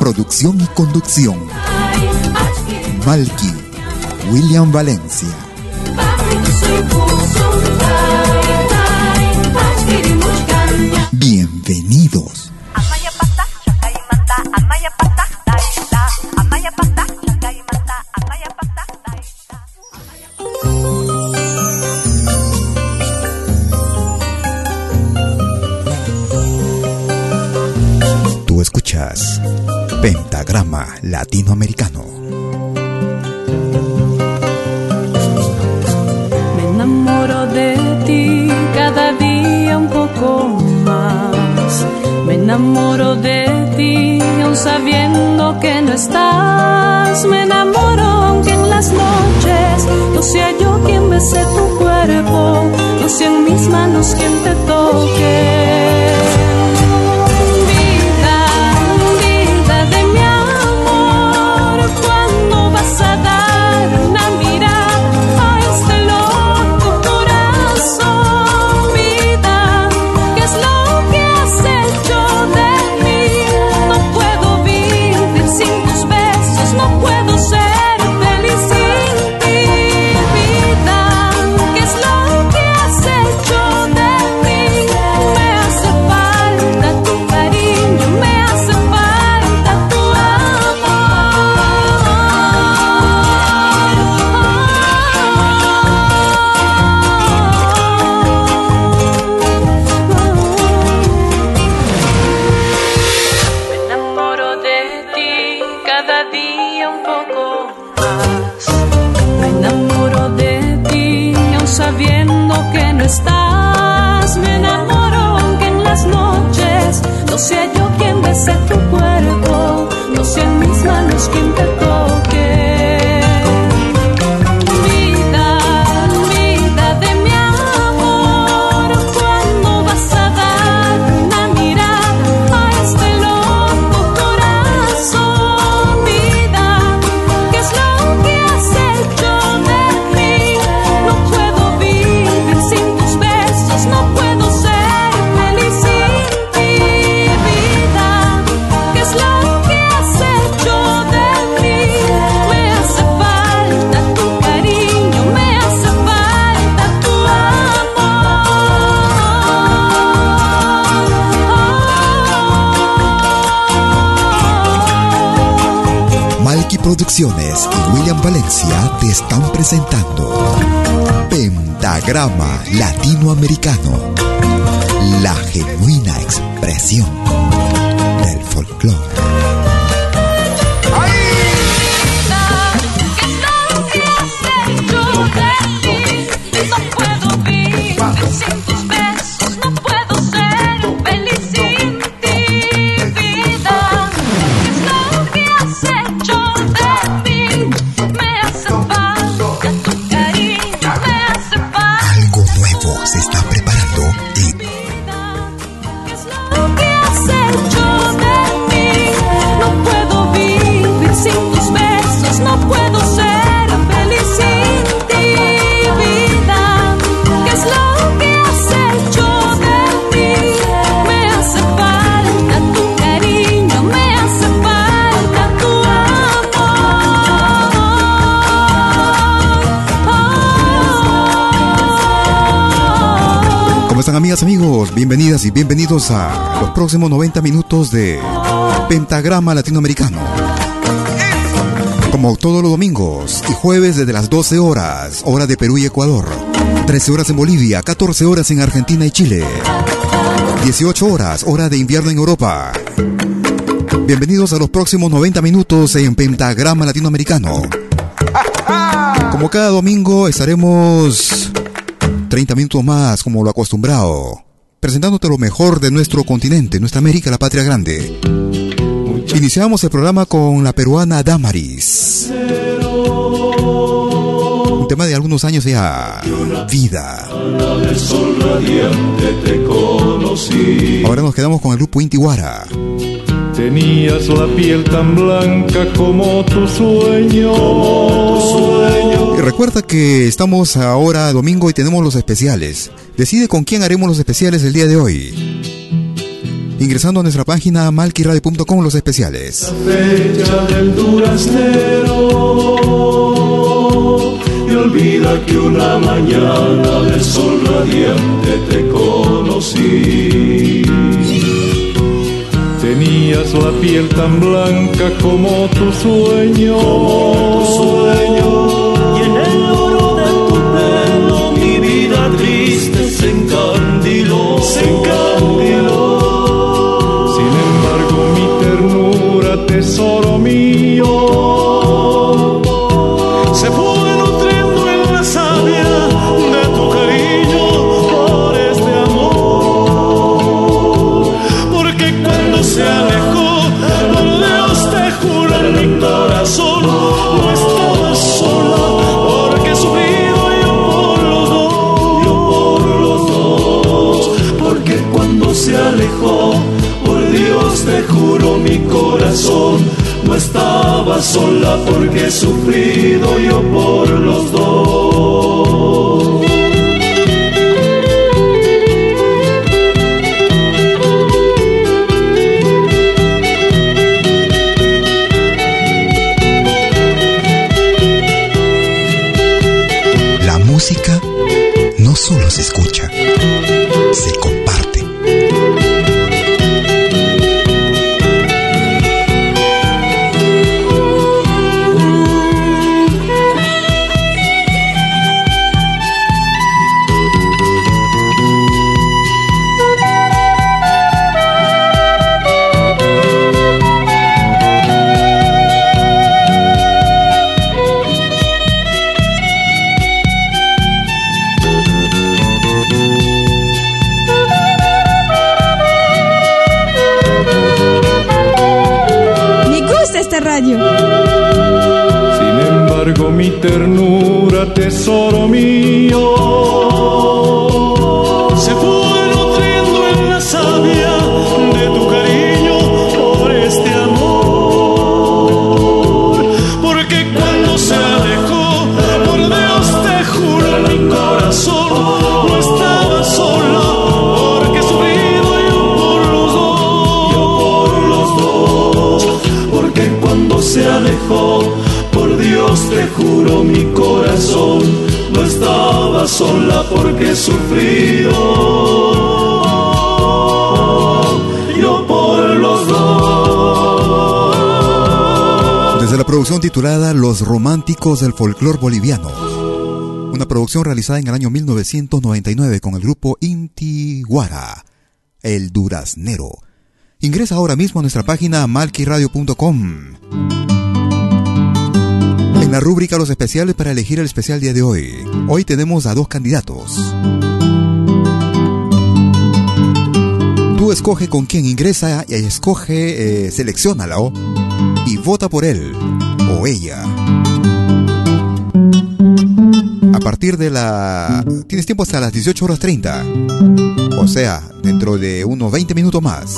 Producción y conducción. Malky, William Valencia. latinoamericano. Me enamoro de ti cada día un poco más. Me enamoro de ti aun sabiendo que no estás. Me enamoro aunque en las noches no sea yo quien bese tu cuerpo, no sean mis manos quien Programa latinoamericano. La genuina expresión del folclore. Bienvenidos a los próximos 90 minutos de Pentagrama Latinoamericano. Como todos los domingos y jueves desde las 12 horas, hora de Perú y Ecuador. 13 horas en Bolivia, 14 horas en Argentina y Chile. 18 horas, hora de invierno en Europa. Bienvenidos a los próximos 90 minutos en Pentagrama Latinoamericano. Como cada domingo estaremos 30 minutos más como lo acostumbrado presentándote lo mejor de nuestro continente, nuestra América, la patria grande. Iniciamos el programa con la peruana Damaris. Un tema de algunos años ya. Vida. Ahora nos quedamos con el grupo Intiwara. Tenías la piel tan blanca como tu sueño. Como tu sueño recuerda que estamos ahora domingo y tenemos los especiales. Decide con quién haremos los especiales el día de hoy. Ingresando a nuestra página malquiradio.com los especiales. La fecha del duraznero y olvida que una mañana de sol radiante te conocí. Tenías la piel tan blanca como tu sueño. Como tu sueño. Se encandiló. Sin embargo, mi ternura, tesoro mío, no estaba sola, porque he sufrido yo por los dos. Sin embargo, mi ternura, tesoro mío, mi corazón, no estaba sola porque he sufrido yo por los dos. Desde la producción titulada Los Románticos del Folclor Boliviano. Una producción realizada en el año 1999 con el grupo Intiwara, El Duraznero. Ingresa ahora mismo a nuestra página malquiradio.com. En la rúbrica Los especiales para elegir el especial día de hoy. Hoy tenemos a dos candidatos. Tú escoge con quién ingresa y escoge, eh, seleccionalo y vota por él o ella. A partir de la... Tienes tiempo hasta las 18 horas 30. O sea, dentro de unos 20 minutos más.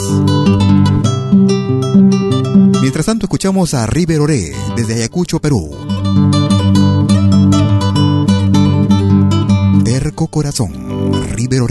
Mientras tanto, escuchamos a River Oré desde Ayacucho, Perú. Terco Corazón, River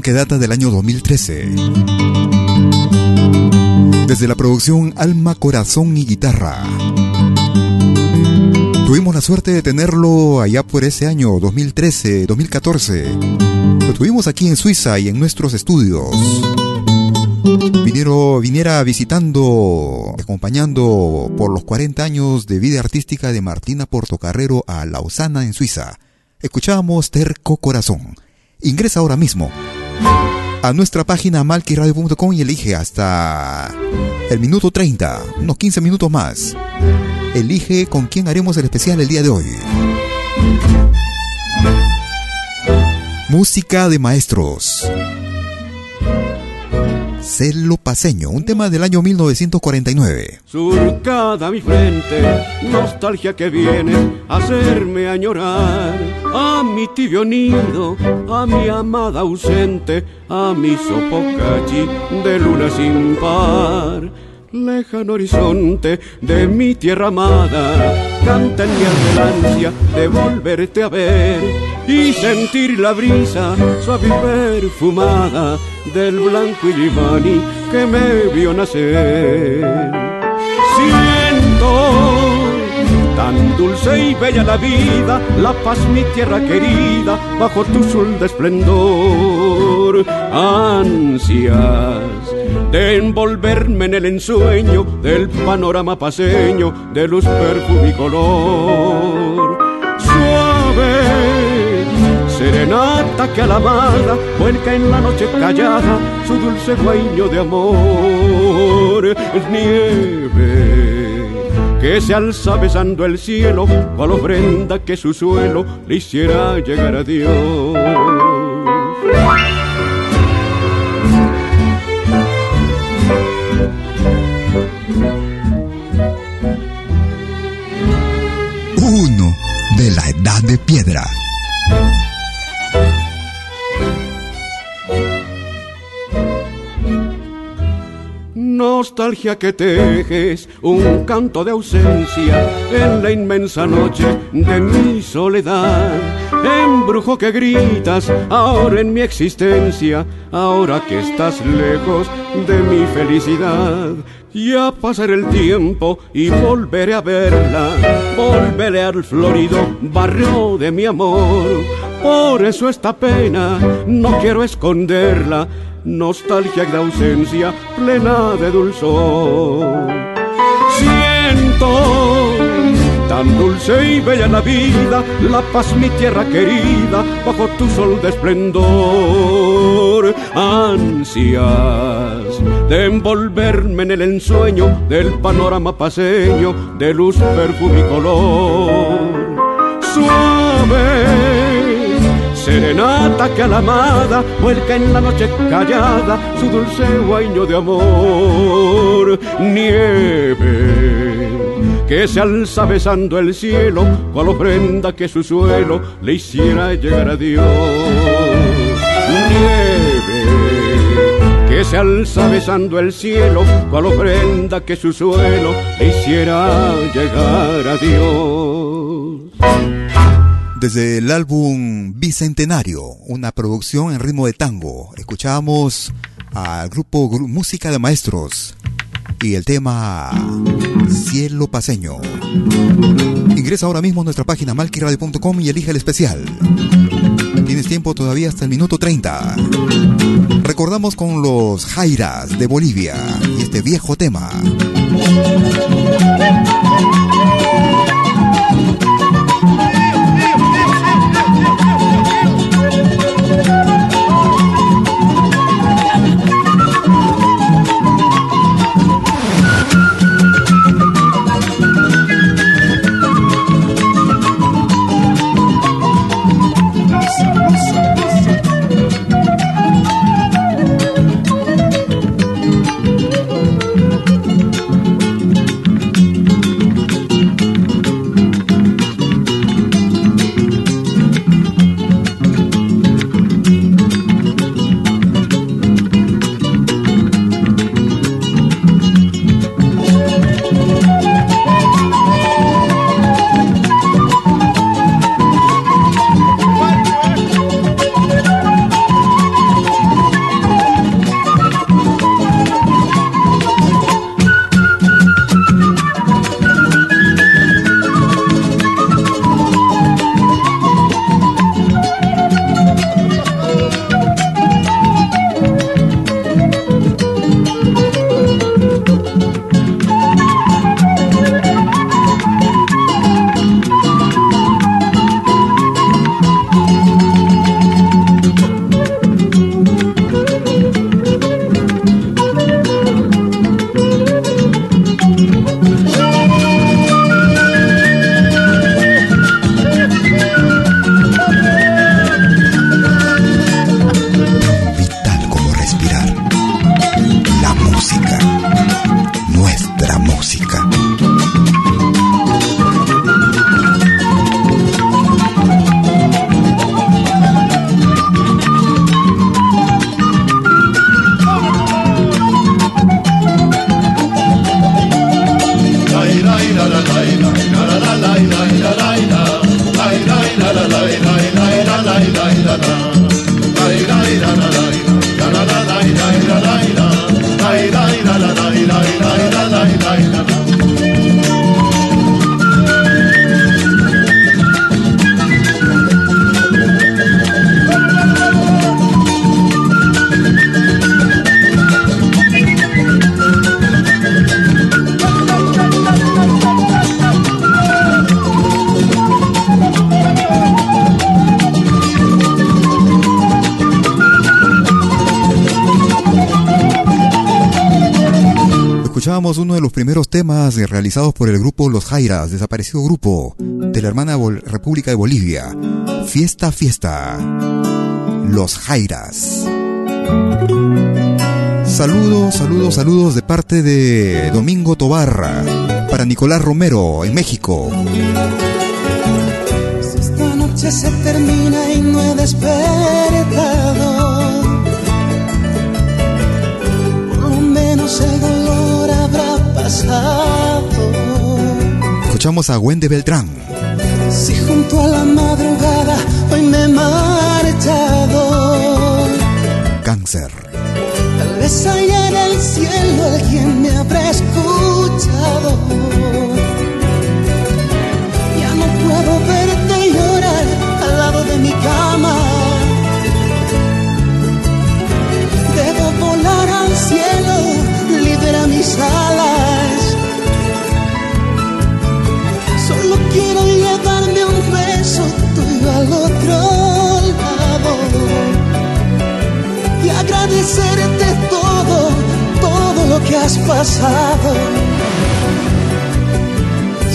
que data del año 2013. Desde la producción Alma, Corazón y Guitarra. Tuvimos la suerte de tenerlo allá por ese año 2013, 2014. Lo tuvimos aquí en Suiza y en nuestros estudios. Viniera visitando, acompañando por los 40 años de vida artística de Martina Portocarrero a Lausana en Suiza. Escuchábamos Terco Corazón. Ingresa ahora mismo a nuestra página malquiradio.com y elige hasta el minuto 30, unos 15 minutos más. Elige con quién haremos el especial el día de hoy. Música de maestros. Celo Paseño, un tema del año 1949. Surcada mi frente, nostalgia que viene a hacerme añorar a mi tibio nido, a mi amada ausente, a mi sopocachi de luna sin par. Lejano horizonte de mi tierra amada, canta en mi ansia de volverte a ver y sentir la brisa suave y perfumada del blanco Illimani que me vio nacer. Dulce y bella la vida, la paz mi tierra querida, bajo tu sol de esplendor. Ansias de envolverme en el ensueño del panorama paseño de luz, perfume y color. Suave serenata que a la amada vuelca en la noche callada su dulce guaño de amor. Nieve que se alza besando el cielo, cual ofrenda que su suelo le hiciera llegar a Dios. Uno de la edad de piedra. Nostalgia que tejes un canto de ausencia en la inmensa noche de mi soledad. Embrujo que gritas ahora en mi existencia, ahora que estás lejos de mi felicidad. Ya pasará el tiempo y volveré a verla, volveré al florido barrio de mi amor. Por eso esta pena no quiero esconderla, nostalgia de ausencia plena de dulzor. Siento tan dulce y bella la vida, la paz mi tierra querida, bajo tu sol de esplendor. Ansias de envolverme en el ensueño del panorama paseño de luz, perfume y color. Suave serenata que a la amada vuelca en la noche callada su dulce guaño de amor. Nieve que se alza besando el cielo, cual ofrenda que su suelo le hiciera llegar a Dios. Nieve que se alza besando el cielo, cual ofrenda que su suelo le hiciera llegar a Dios. Desde el álbum Bicentenario, una producción en ritmo de tango, escuchábamos al grupo Gru- Música de Maestros y el tema Cielo Paseño. Ingresa ahora mismo a nuestra página malquiradio.com y elige el especial. Tienes tiempo todavía hasta el minuto 30. Recordamos con los Jairas de Bolivia y este viejo tema. Primeros temas realizados por el grupo Los Jairas, desaparecido grupo de la hermana República de Bolivia. Fiesta, fiesta. Los Jairas. Saludos, saludos, saludos de parte de Domingo Tobarra para Nicolás Romero en México. Si esta noche se termina y no Escuchamos a Wendy Beltrán. Si junto a la madrugada hoy me he marchado, Cáncer vez allá en el cielo alguien me habrá escuchado. Ya no puedo verte llorar al lado de mi cama. Debo volar al cielo, libera mis alas. Quiero llevarme un beso tuyo al otro lado y agradecerte que has pasado.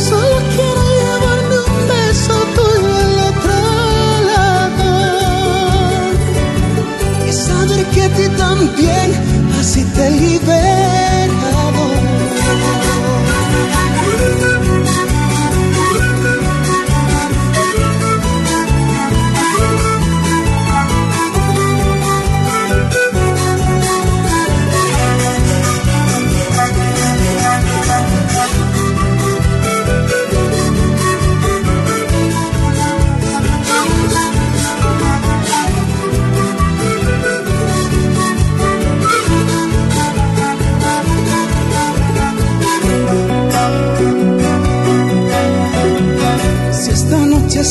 Solo quiero llevarme un beso tuyo al otro lado y saber que a ti también así te liberado.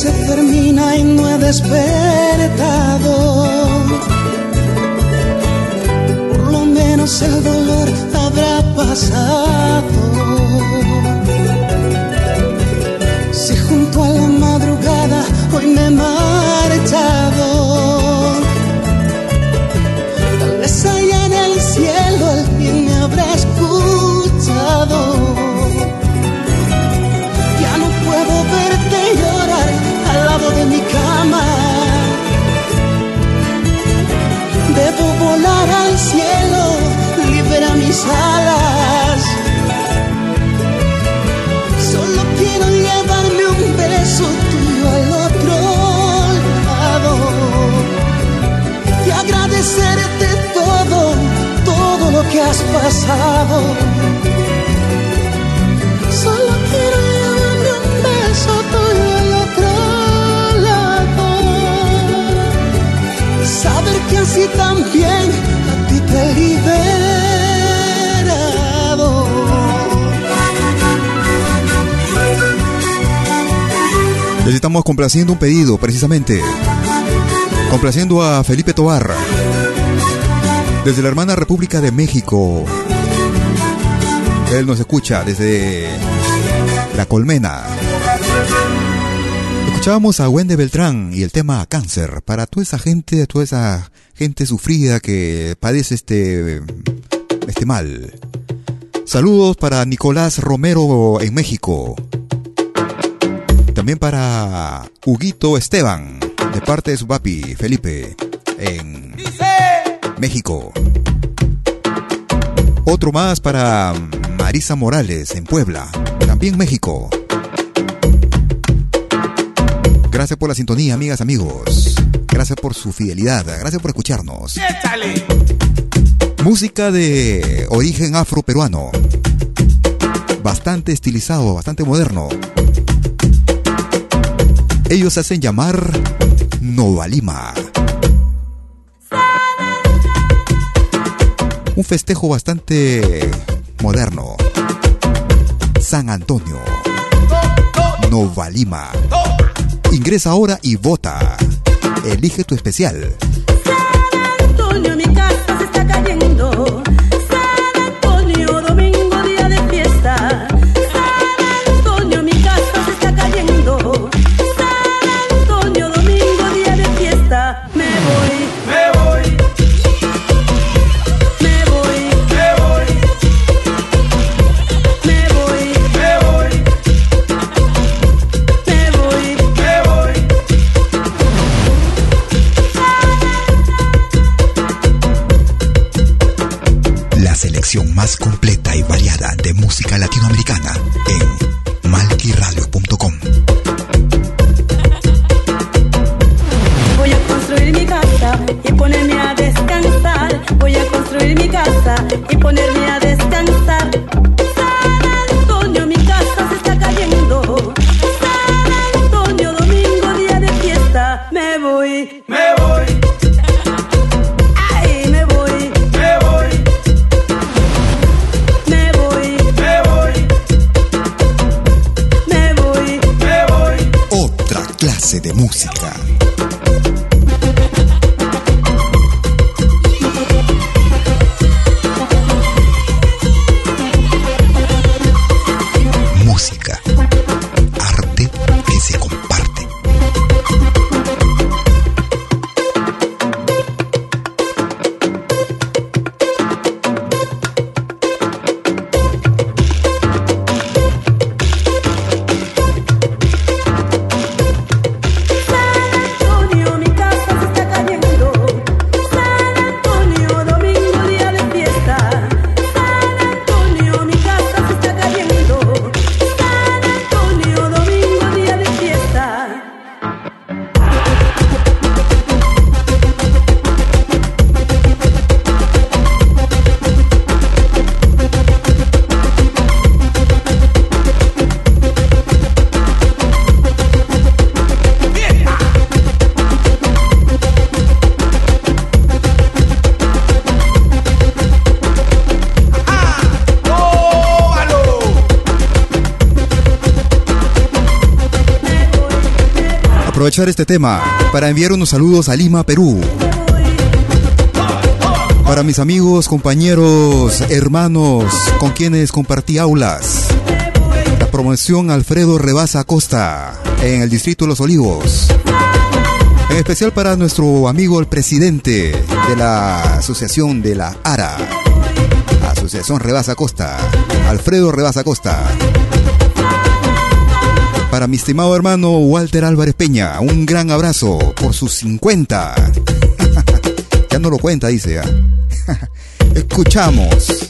Se termina y no he despertado. Por lo menos el dolor habrá pasado. Si junto a la madrugada hoy me he volar al cielo, libera mis alas. Complaciendo un pedido, precisamente. Complaciendo a Felipe Tobarra. Desde la hermana República de México. Él nos escucha desde La Colmena. Escuchábamos a Wendy Beltrán y el tema cáncer para toda esa gente, toda esa gente sufrida que padece este, este mal. Saludos para Nicolás Romero en México. También para Huguito Esteban, de parte de su papi Felipe, en México. Otro más para Marisa Morales, en Puebla, también México. Gracias por la sintonía, amigas, amigos. Gracias por su fidelidad. Gracias por escucharnos. Música de origen afro-peruano. Bastante estilizado, bastante moderno. Ellos hacen llamar Novalima. Un festejo bastante moderno. San Antonio. Novalima. Ingresa ahora y vota. Elige tu especial. Latinoamericana Este tema para enviar unos saludos a Lima, Perú. Para mis amigos, compañeros, hermanos con quienes compartí aulas. La promoción Alfredo Rebasa Costa en el distrito de Los Olivos. En especial para nuestro amigo el presidente de la asociación de la ARA. Asociación Rebasa Costa. Alfredo Rebasa Costa. Para mi estimado hermano Walter Álvarez Peña, un gran abrazo por sus 50. ya no lo cuenta, dice. ¿ah? Escuchamos.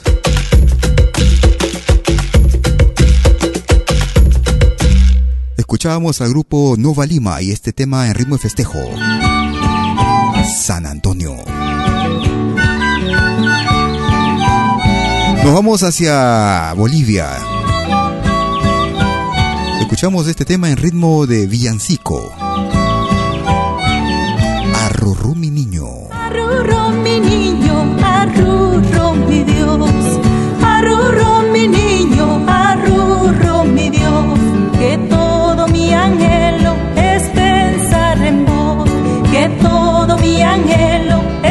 Al grupo Nova Lima y este tema en ritmo de festejo. San Antonio. Nos vamos hacia Bolivia. Escuchamos este tema en ritmo de villancico. Arrurú mi niño. Arrurro mi niño, arrurro mi Dios, arrurro mi niño, arrurro mi Dios, que todo mi anhelo es pensar en vos, que todo mi anhelo es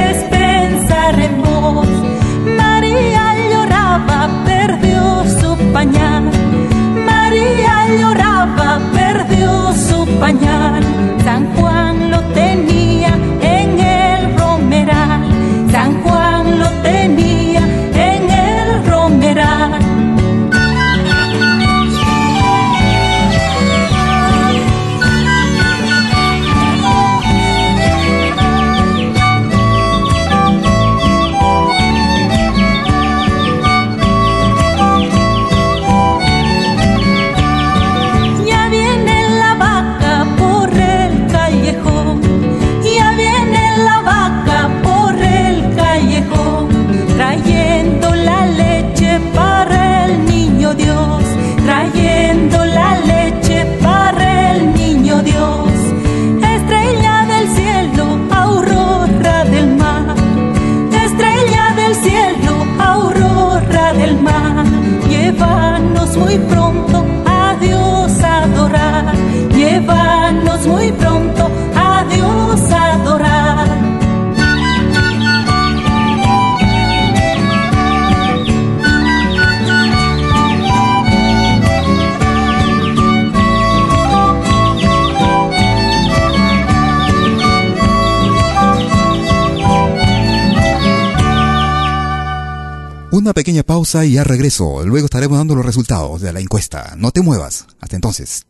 Una pequeña pausa y ya regreso. Luego estaremos dando los resultados de la encuesta. No te muevas. Hasta entonces.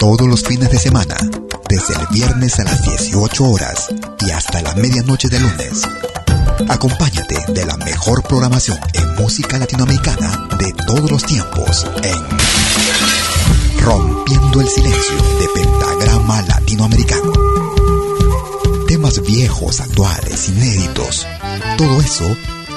Todos los fines de semana, desde el viernes a las 18 horas y hasta la medianoche de lunes. Acompáñate de la mejor programación en música latinoamericana de todos los tiempos en Rompiendo el Silencio de Pentagrama Latinoamericano. Temas viejos, actuales, inéditos. Todo eso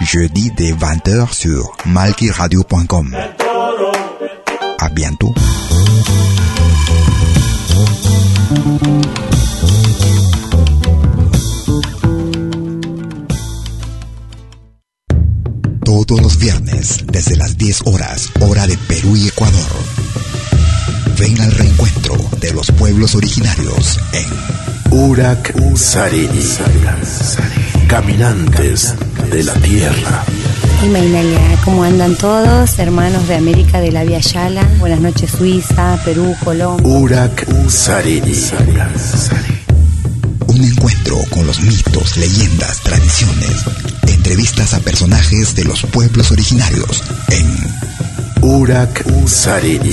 Jeudi dès 20h sur malkiradio.com. À bientôt. Todos los viernes, desde las 10 horas, hora de Perú y Ecuador. Ven al reencuentro de los pueblos originarios en Urak Sariri. Caminantes de la Tierra. Y Mainalia, ¿cómo andan todos? Hermanos de América de la Via Yala. Buenas noches, Suiza, Perú, Colombia. Urak Sariri. Un encuentro con los mitos, leyendas, tradiciones, entrevistas a personajes de los pueblos originarios en Urak Sariri.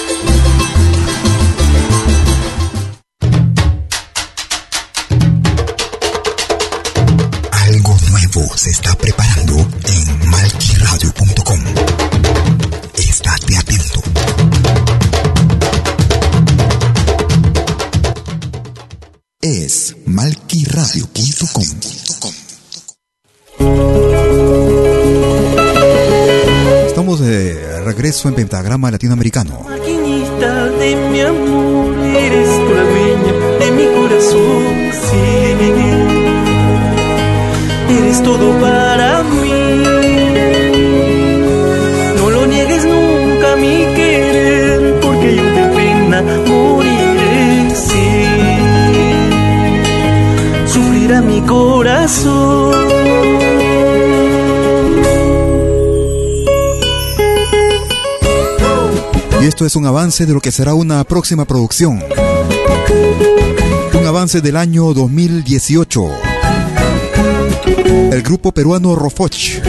se está preparando en malquiradio.com. Estate atento. Es malquiradio.com. Estamos de regreso en Pentagrama Latinoamericano. Maquinita de mi amor, Todo para mí. No lo niegues nunca mi querer, porque yo de pena moriré, sí. Sufrirá mi corazón. Y esto es un avance de lo que será una próxima producción. Un avance del año 2018. El grupo peruano Rofoch.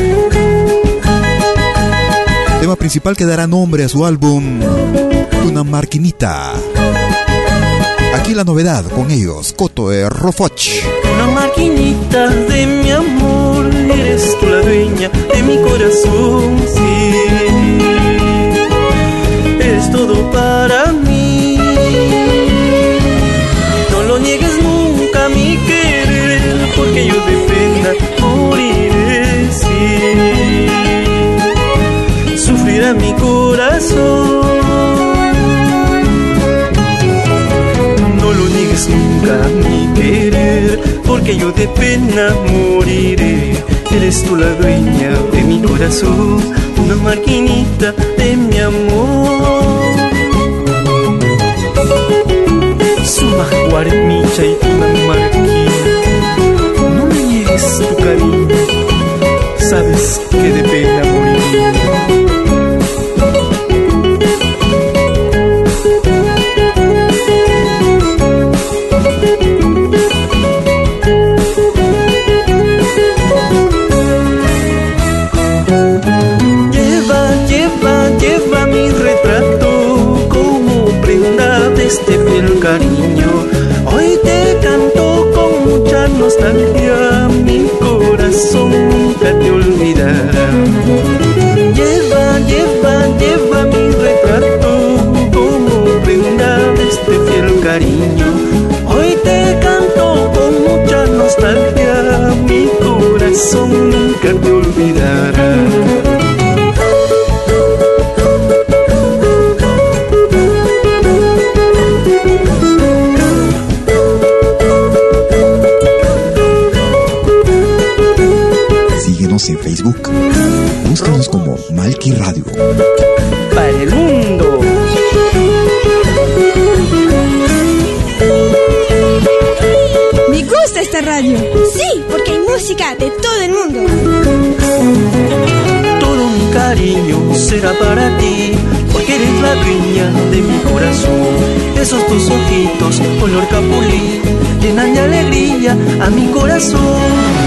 Tema principal que dará nombre a su álbum Una Marquinita. Aquí la novedad con ellos, Coto de Rofoch. Una maquinita de mi amor, eres tú la dueña de mi corazón, sí. Nunca mi querer, porque yo de pena moriré. Eres tú la dueña de mi corazón, una maquinita de mi amor. Suma guarmicha y una marquina, no me niegues tu cariño, sabes que de cariño. Hoy te canto con mucha nostalgia, mi corazón nunca te olvidará. Lleva, lleva, lleva mi retrato como prenda de este fiel cariño. Hoy te canto con mucha nostalgia, mi corazón nunca te olvidará. Búscanos como Malki Radio. para el mundo. Me gusta esta radio. Sí, porque hay música de todo el mundo. Todo mi cariño será para ti, porque eres la dueña de mi corazón. Esos tus ojitos, color capulí, llenan de alegría a mi corazón.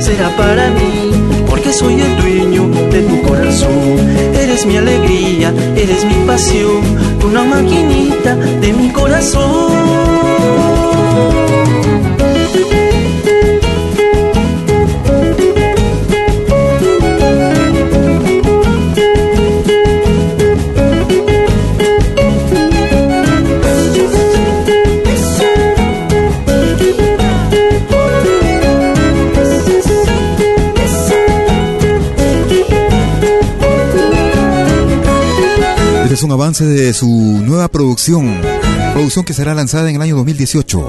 Será para mí, porque soy el dueño de tu corazón. Eres mi alegría, eres mi pasión, una maquinita de mi corazón. Un avance de su nueva producción, producción que será lanzada en el año 2018.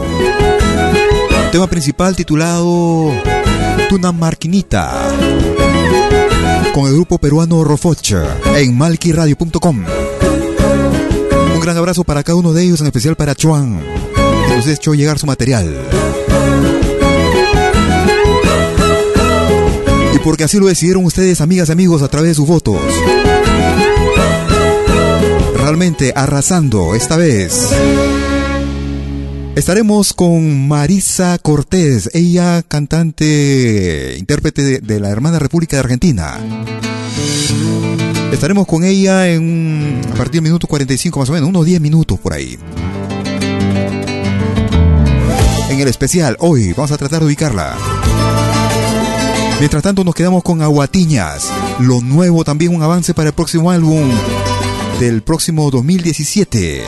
Tema principal titulado Tuna Marquinita, con el grupo peruano Rofocha en malquiradio.com. Un gran abrazo para cada uno de ellos, en especial para Chuan, que nos ha hecho llegar su material. Y porque así lo decidieron ustedes, amigas y amigos, a través de sus votos realmente arrasando esta vez. Estaremos con Marisa Cortés, ella cantante, intérprete de, la hermana República de Argentina. Estaremos con ella en a partir del minuto 45 más o menos, unos 10 minutos por ahí. En el especial, hoy vamos a tratar de ubicarla. Mientras tanto nos quedamos con Aguatiñas, lo nuevo también un avance para el próximo álbum del próximo 2017.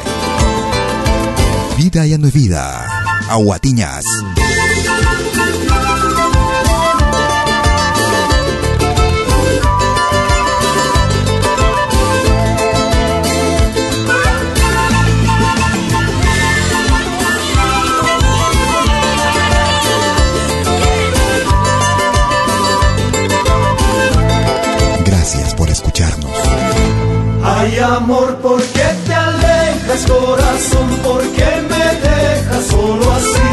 Vida ya no es vida. Aguatiñas. Ay amor, ¿por qué te alejas corazón? ¿Por qué me dejas solo así?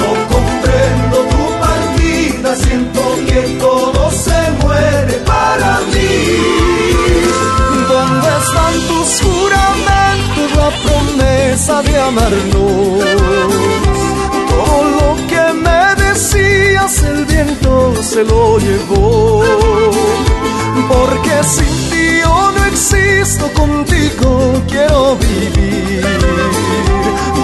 No comprendo tu partida, siento que todo se muere para mí. ¿Dónde están tus juramentos, la promesa de amarnos? Todo lo que me decías el viento se lo llevó. Porque no existo, contigo quiero vivir.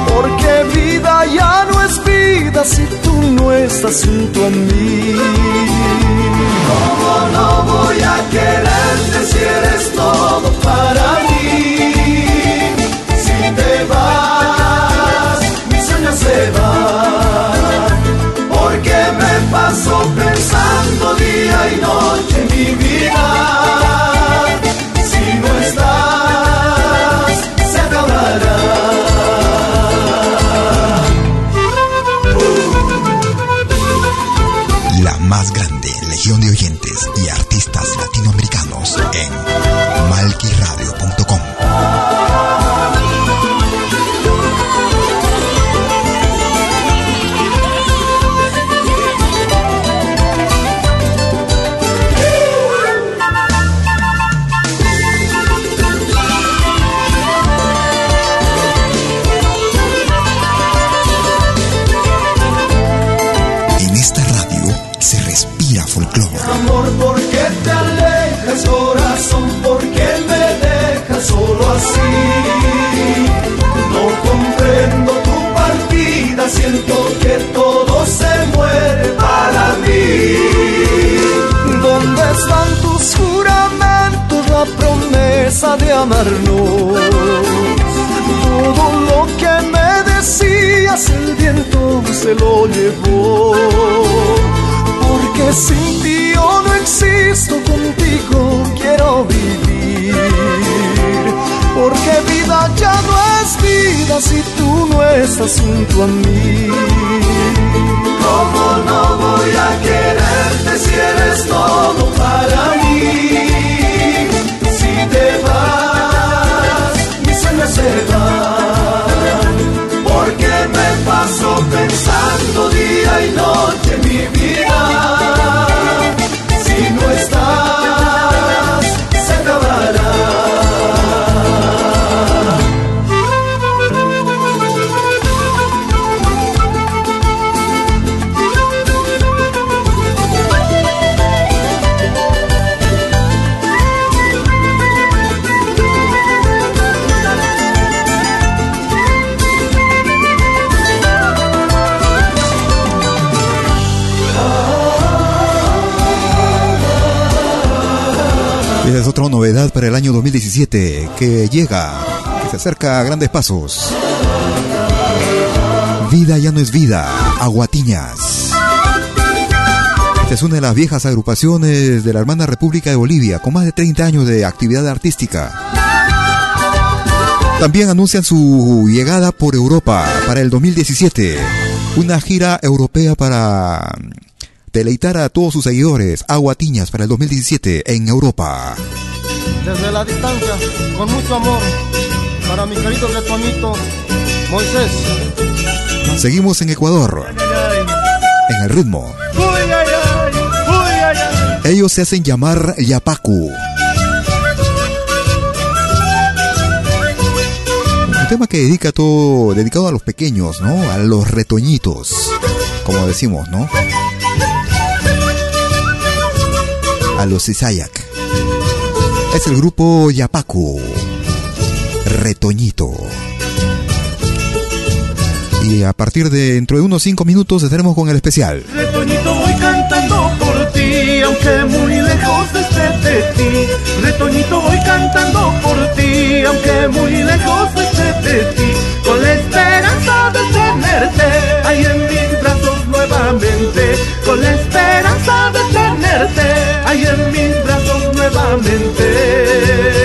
Porque vida ya no es vida si tú no estás junto a mí. ¿Cómo no voy a quererte si eres todo para mí? Si te vas, mis sueños se van. Porque me paso pensando día y noche siento que todo se muere para mí. ¿Dónde están tus juramentos, la promesa de amarnos? Todo lo que me decías, el viento se lo llevó. Porque sin ti yo no existo, contigo quiero vivir. Porque vida ya no es vida si tú no estás junto a mí. ¿Cómo no voy a quererte si eres todo para mí? Si te vas, mis sueños se van. Porque me paso pensando día y noche es otra novedad para el año 2017 que llega, que se acerca a grandes pasos. Vida ya no es vida, Aguatiñas. Es una de las viejas agrupaciones de la hermana República de Bolivia, con más de 30 años de actividad artística. También anuncian su llegada por Europa para el 2017. Una gira europea para deleitar a todos sus seguidores. Aguatiñas para el 2017 en Europa. Desde la distancia, con mucho amor, para mi querido retonito Moisés. Seguimos en Ecuador. En el ritmo. Ellos se hacen llamar Yapacu. Un tema que dedica todo, dedicado a los pequeños, ¿no? A los retoñitos, como decimos, ¿no? A los Isayak. Es el grupo Yapacu. Retoñito. Y a partir de dentro de unos 5 minutos estaremos con el especial. Retoñito voy cantando por ti, aunque muy lejos esté de ti. Retoñito voy cantando por ti, aunque muy lejos esté de ti. Con la esperanza de tenerte ahí en mis brazos nuevamente. Con la esperanza de ahí en mis brazos nuevamente.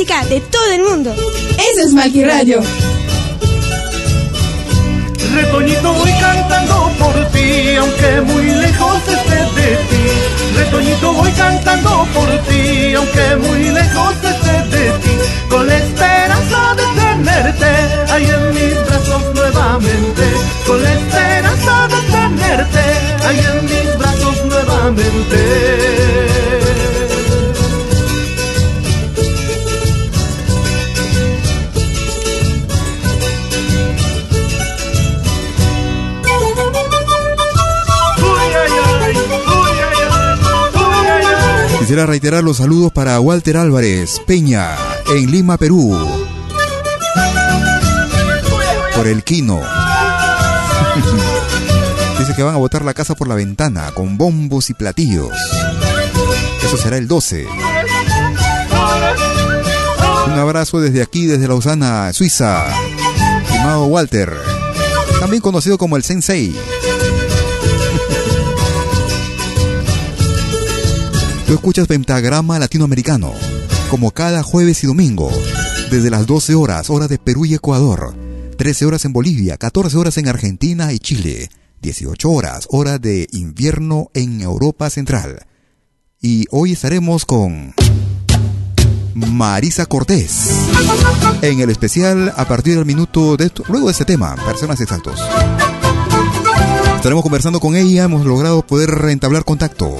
Música de todo el mundo. Eso es Malqui Radio. Retoñito voy cantando por ti, aunque muy lejos esté de ti. Retoñito voy cantando por ti, aunque muy lejos esté de ti. Con la esperanza de tenerte ahí en mis brazos nuevamente. Con la esperanza de tenerte ahí en mis brazos nuevamente. Quisiera reiterar los saludos para Walter Álvarez Peña en Lima, Perú. Por el Quino. Dice que van a botar la casa por la ventana con bombos y platillos. Eso será el 12. Un abrazo desde aquí, desde Lausana, Suiza. Estimado Walter, también conocido como el Sensei. Tú escuchas Pentagrama Latinoamericano, como cada jueves y domingo, desde las 12 horas, hora de Perú y Ecuador, 13 horas en Bolivia, 14 horas en Argentina y Chile, 18 horas, hora de invierno en Europa Central. Y hoy estaremos con Marisa Cortés. En el especial, a partir del minuto de luego de este tema, personas exactos. Estaremos conversando con ella, hemos logrado poder entablar contacto.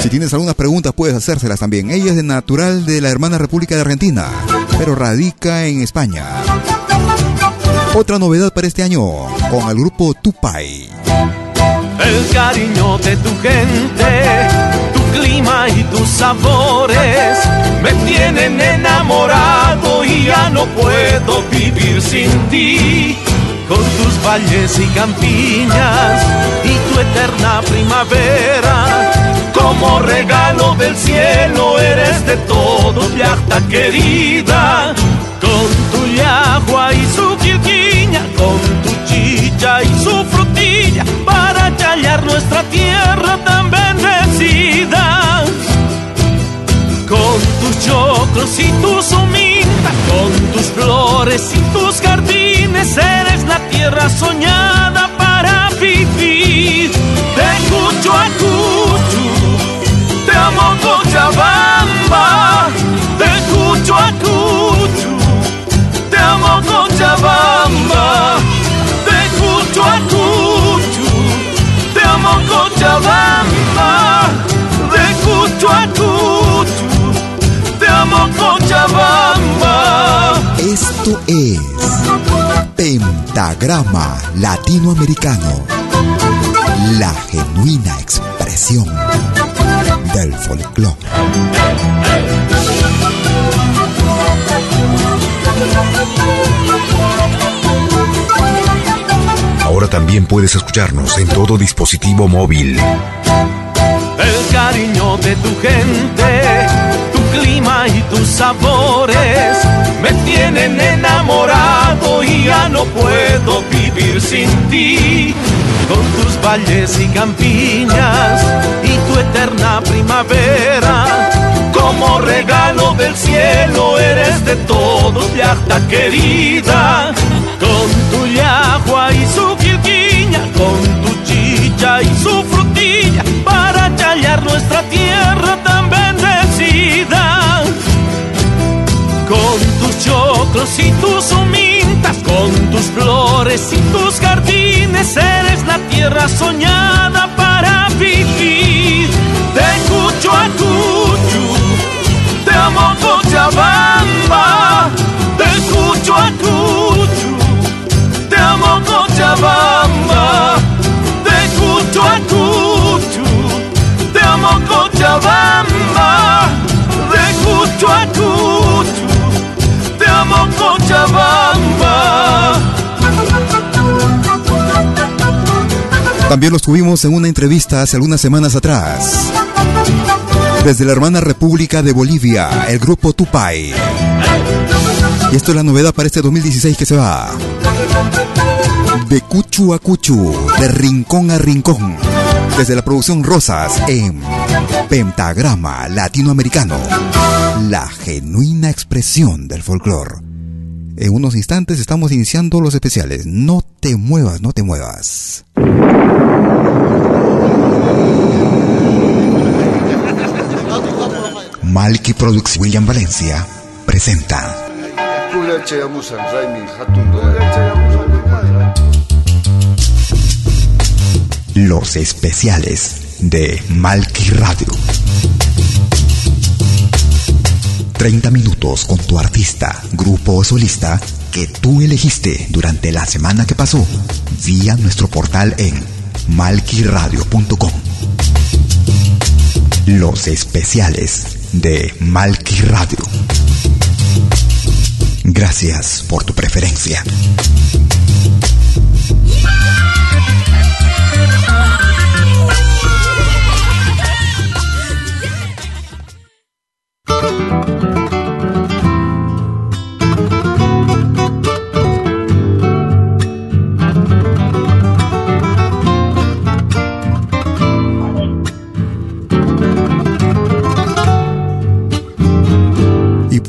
Si tienes algunas preguntas, puedes hacérselas también. Ella es de natural de la hermana República de Argentina, pero radica en España. Otra novedad para este año con el grupo Tupai. El cariño de tu gente, tu clima y tus sabores me tienen enamorado y ya no puedo vivir sin ti. Con tus valles y campiñas y tu eterna primavera, como regalo del cielo eres de todos, Yachta querida. Con tu yagua y su quilquiña, con tu chicha y su frutilla, para callar nuestra tierra tan bendecida. Con tus choclos y tus humintas, con tus flores y tus jardines, eres la tierra soñada Esto es Pentagrama Latinoamericano, la genuina expresión del folclore. Ahora también puedes escucharnos en todo dispositivo móvil. El cariño de tu gente, tu clima y tus sabores me tienen enamorado y ya no puedo vivir sin ti. Con tus valles y campiñas y tu eterna primavera, como regalo del cielo eres de todos, Yachta querida. Con tu yagua y su quilquiña, con choclos y tus humintas, con tus flores y tus jardines, eres la tierra soñada para vivir. De Cucho a Cucho, te amo Cochabamba. De Cucho a Cucho, te amo Cochabamba. De Cucho a Cucho, te amo Cochabamba. También los tuvimos en una entrevista hace algunas semanas atrás. Desde la hermana República de Bolivia, el grupo Tupai. Y esto es la novedad para este 2016 que se va. De Cuchu a Cuchu, de rincón a rincón. Desde la producción Rosas en Pentagrama Latinoamericano. La genuina expresión del folclore. En unos instantes estamos iniciando los especiales. No te muevas, no te muevas. Malky Products William Valencia presenta los especiales de Malky Radio. 30 minutos con tu artista, grupo o solista que tú elegiste durante la semana que pasó vía nuestro portal en malquiradio.com. los especiales de Malki Radio. Gracias por tu preferencia.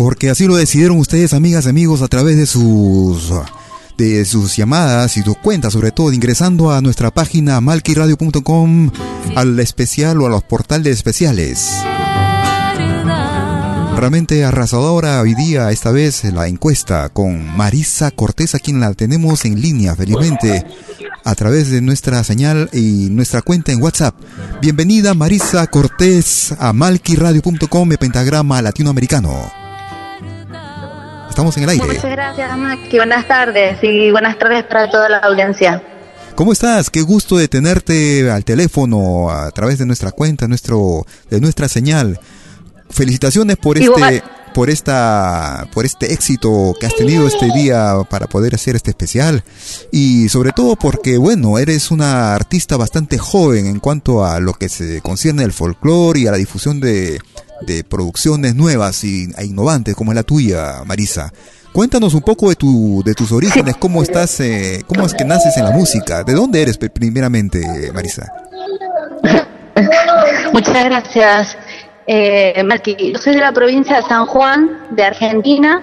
Porque así lo decidieron ustedes, amigas y amigos, a través de sus de sus llamadas y sus cuentas, sobre todo ingresando a nuestra página malquiradio.com al especial o a los portales especiales. Realmente arrasadora hoy día, esta vez la encuesta con Marisa Cortés, a quien la tenemos en línea, felizmente, a través de nuestra señal y nuestra cuenta en WhatsApp. Bienvenida Marisa Cortés a malquiradio.com, pentagrama latinoamericano. Estamos en el aire. Muchas gracias, Maki. Buenas tardes y buenas tardes para toda la audiencia. ¿Cómo estás? Qué gusto de tenerte al teléfono a través de nuestra cuenta, nuestro de nuestra señal. Felicitaciones por este por esta por este éxito que has tenido este día para poder hacer este especial y sobre todo porque bueno, eres una artista bastante joven en cuanto a lo que se concierne al folclore y a la difusión de de producciones nuevas e innovantes como es la tuya, Marisa. Cuéntanos un poco de tu de tus orígenes, cómo estás, eh, cómo es que naces en la música, de dónde eres primeramente, Marisa. Muchas gracias, eh. Yo soy de la provincia de San Juan, de Argentina,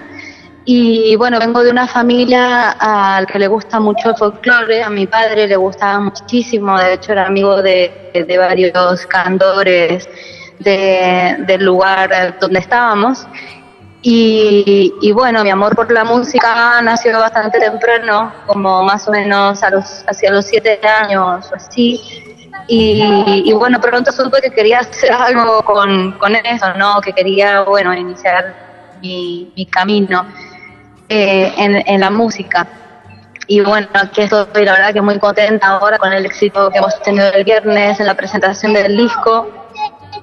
y bueno, vengo de una familia al que le gusta mucho el folclore. A mi padre le gustaba muchísimo, de hecho era amigo de, de varios cantores de- del lugar donde estábamos. Y, y bueno, mi amor por la música nació bastante temprano, como más o menos a los, hacia los siete años o así. Y, y bueno, pronto supe que quería hacer algo con, con eso, ¿no? Que quería, bueno, iniciar mi, mi camino eh, en, en la música. Y bueno, aquí estoy, la verdad que muy contenta ahora con el éxito que hemos tenido el viernes en la presentación del disco,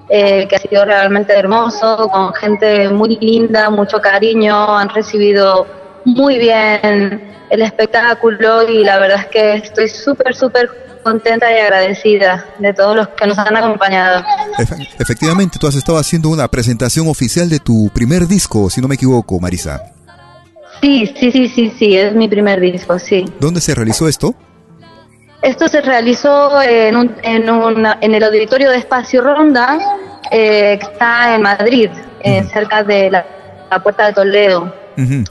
eh, que ha sido realmente hermoso, con gente muy linda, mucho cariño, han recibido muy bien el espectáculo y la verdad es que estoy súper, súper contenta y agradecida de todos los que nos han acompañado. Efe- efectivamente, tú has estado haciendo una presentación oficial de tu primer disco, si no me equivoco, Marisa. Sí, sí, sí, sí, sí, es mi primer disco, sí. ¿Dónde se realizó esto? Esto se realizó en, un, en, una- en el auditorio de Espacio Ronda, eh, que está en Madrid, eh, cerca de la, la Puerta de Toledo.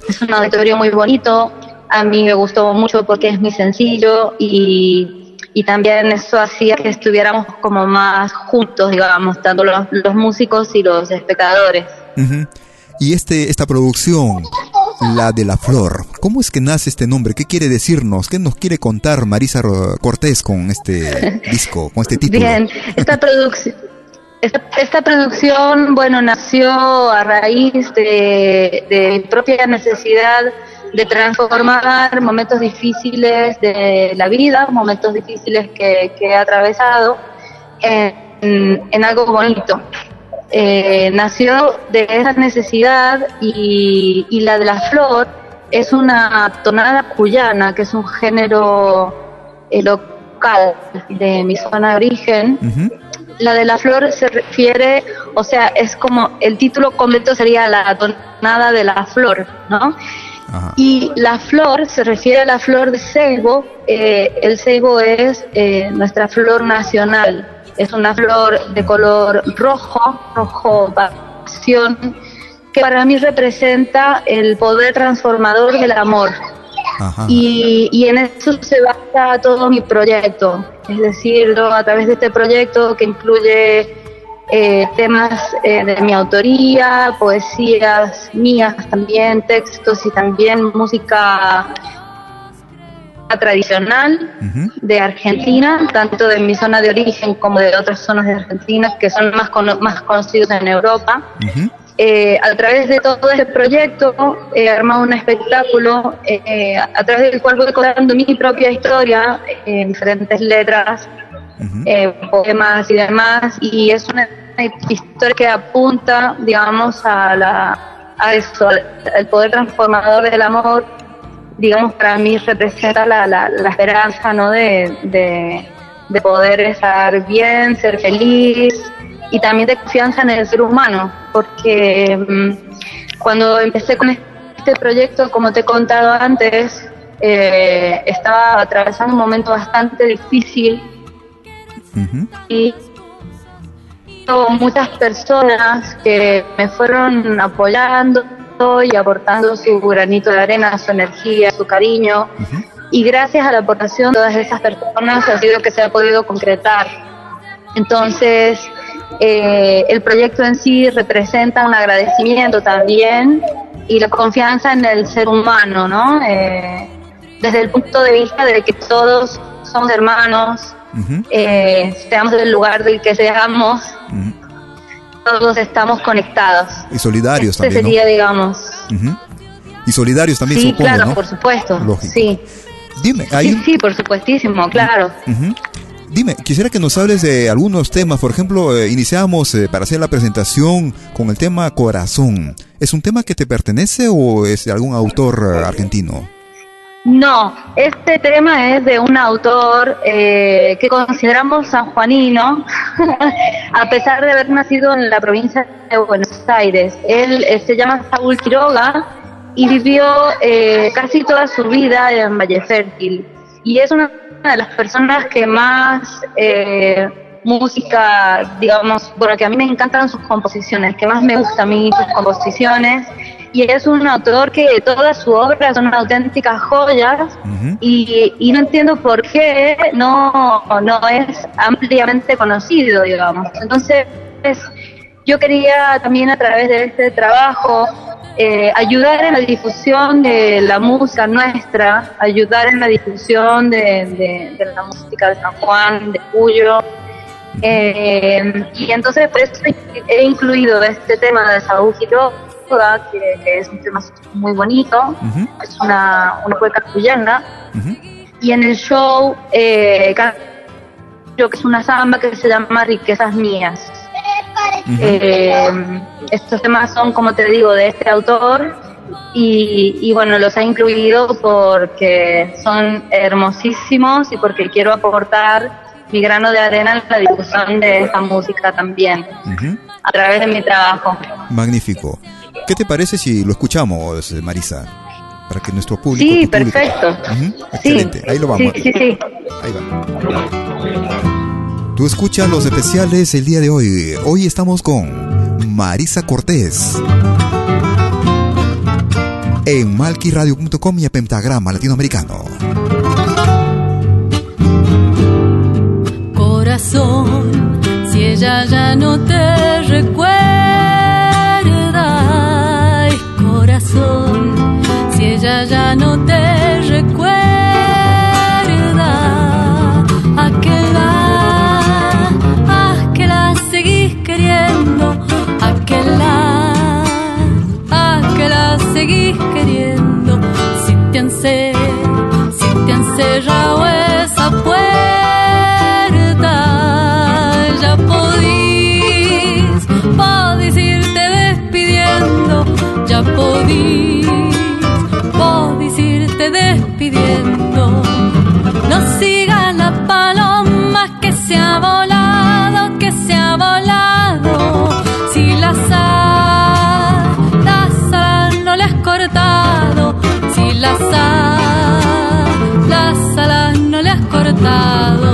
Es un auditorio muy bonito, a mí me gustó mucho porque es muy sencillo y, y también eso hacía que estuviéramos como más juntos, digamos, tanto los, los músicos y los espectadores. Y este, esta producción, la de la flor, ¿cómo es que nace este nombre? ¿Qué quiere decirnos? ¿Qué nos quiere contar Marisa Cortés con este disco, con este título? Bien, esta producción... Esta, esta producción, bueno, nació a raíz de, de mi propia necesidad de transformar momentos difíciles de la vida, momentos difíciles que, que he atravesado, en, en algo bonito. Eh, nació de esa necesidad y, y la de la flor es una tonada cuyana, que es un género eh, local de mi zona de origen. La de la flor se refiere, o sea, es como el título completo sería la tonada de la flor, ¿no? Y la flor se refiere a la flor de ceibo. eh, el ceibo es eh, nuestra flor nacional. Es una flor de color rojo, rojo pasión, que para mí representa el poder transformador del amor. Y, y en eso se basa todo mi proyecto. Es decir, yo a través de este proyecto que incluye eh, temas eh, de mi autoría, poesías mías también, textos y también música tradicional de Argentina, tanto de mi zona de origen como de otras zonas de Argentina que son más, cono- más conocidos en Europa. Eh, a través de todo este proyecto he armado un espectáculo a través del cual voy contando mi propia historia en diferentes letras, eh, poemas y demás, y es un historia que apunta, digamos, a, la, a al, poder transformador del amor, digamos, para mí representa la, la, la esperanza, ¿no? De, de, de poder estar bien, ser feliz y también de confianza en el ser humano, porque mm, cuando empecé con este proyecto, como te he contado antes, eh, estaba atravesando un momento bastante difícil y hubo muchas personas que me fueron apoyando y aportando su granito de arena, su energía, su cariño. Y gracias a la aportación de todas esas personas ha sido que se ha podido concretar. Entonces, eh, el proyecto en sí representa un agradecimiento también y la confianza en el ser humano, ¿no? Eh, desde el punto de vista de que todos somos hermanos, eh, seamos del lugar del que seamos, todos estamos conectados. Y solidarios Este también, ¿no? sería, digamos. Ujú. Y solidarios también, sí, supongo, claro, ¿no? por supuesto. Lógico. Sí. Dime, hay sí, sí, por supuestísimo, claro. Dime, quisiera que nos hables de algunos temas. Por ejemplo, eh, iniciamos eh, para hacer la presentación con el tema Corazón. ¿Es un tema que te pertenece o es de algún autor eh, argentino? No, este tema es de un autor eh, que consideramos sanjuanino, a pesar de haber nacido en la provincia de Buenos Aires. Él eh, se llama Saúl Quiroga y vivió eh, casi toda su vida en Valle Fértil. Y es una de las personas que más eh, música, digamos, bueno, que a mí me encantan sus composiciones, que más me gusta a mí sus composiciones. Y es un autor que toda su obra son auténticas joyas y, y no entiendo por qué no, no es ampliamente conocido, digamos. Entonces, yo quería también a través de este trabajo eh, ayudar en la difusión de la música nuestra, ayudar en la difusión de, de- de la música de San Juan, de Cuyo. Eh, y entonces por eso he incluido este tema de Saúl Quiroga, que, que es un tema muy bonito, es una, una cueca cuyana. Y en el show, eh, creo que es una samba que se llama Riquezas Mías. Eh, estos temas son, como te digo, de este autor y, y bueno, los he incluido porque son hermosísimos y porque quiero aportar mi grano de arena en la difusión de esta música también, a través de mi trabajo. Magnífico. ¿Qué te parece si lo escuchamos, Marisa? Para que nuestro público... Sí, tu público- perfecto. Ujú, Excelente, ahí lo vamos. Sí, sí, sí. Ahí va. Tú escuchas los especiales el día de hoy. Hoy estamos con Marisa Cortés. En malquiradio.com y a Pentagrama Latinoamericano. Corazón, si ella ya no te recuerda, si ella ya no te recuerda, a que la, a que la seguís queriendo, a que la, a que la seguís queriendo, si te han si te han cerrado esa puerta, ya podís, irte despidiendo. No siga la paloma que se ha volado, que se ha volado. Si las alas alas no le has cortado, si las alas alas no le has cortado.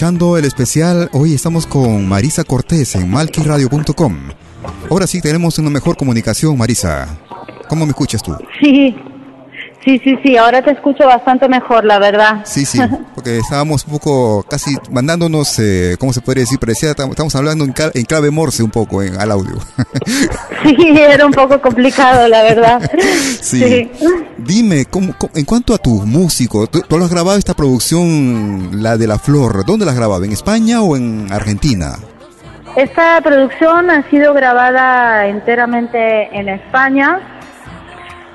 El especial. Hoy estamos con Marisa Cortés en malquiradio.com. Ahora sí tenemos una mejor comunicación, Marisa. ¿Cómo me escuchas tú? Sí, sí, sí, sí, ahora te escucho bastante mejor, la verdad. Sí, sí, porque estábamos un poco casi mandándonos, eh, ¿cómo se podría decir? Parecía, tam- estamos hablando en, clave morse un poco en, al audio. Sí, era un poco complicado, la verdad. Sí. Dime, ¿cómo, cómo- en cuanto a tu músico, ¿tú, has grabado esta producción, la de La Flor, ¿dónde la has grabado? ¿En España o en Argentina? Esta producción ha sido grabada enteramente en España.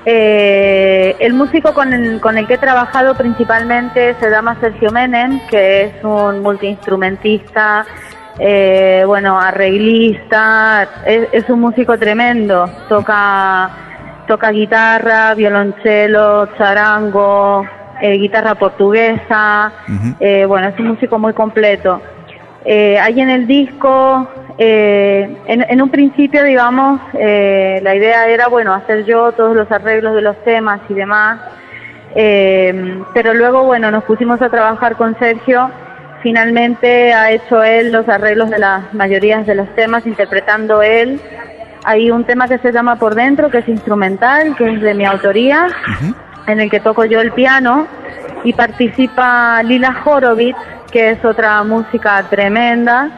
Eh, el músico con el, con el que he trabajado principalmente se llama Sergio Menem, que es un multiinstrumentista, eh, bueno, arreglista, es, es un músico tremendo, toca, toca guitarra, violonchelo, charango, eh, guitarra portuguesa, eh, bueno, es un músico muy completo. Eh, ahí en el disco, eh, en, en un principio, digamos, eh, la idea era, bueno, hacer yo todos los arreglos de los temas y demás, eh, pero luego, bueno, nos pusimos a trabajar con Sergio, finalmente ha hecho él los arreglos de las mayorías de los temas, interpretando él. Hay un tema que se llama Por Dentro, que es instrumental, que es de mi autoría, en el que toco yo el piano, y participa Lila Horowitz, que es otra música tremenda,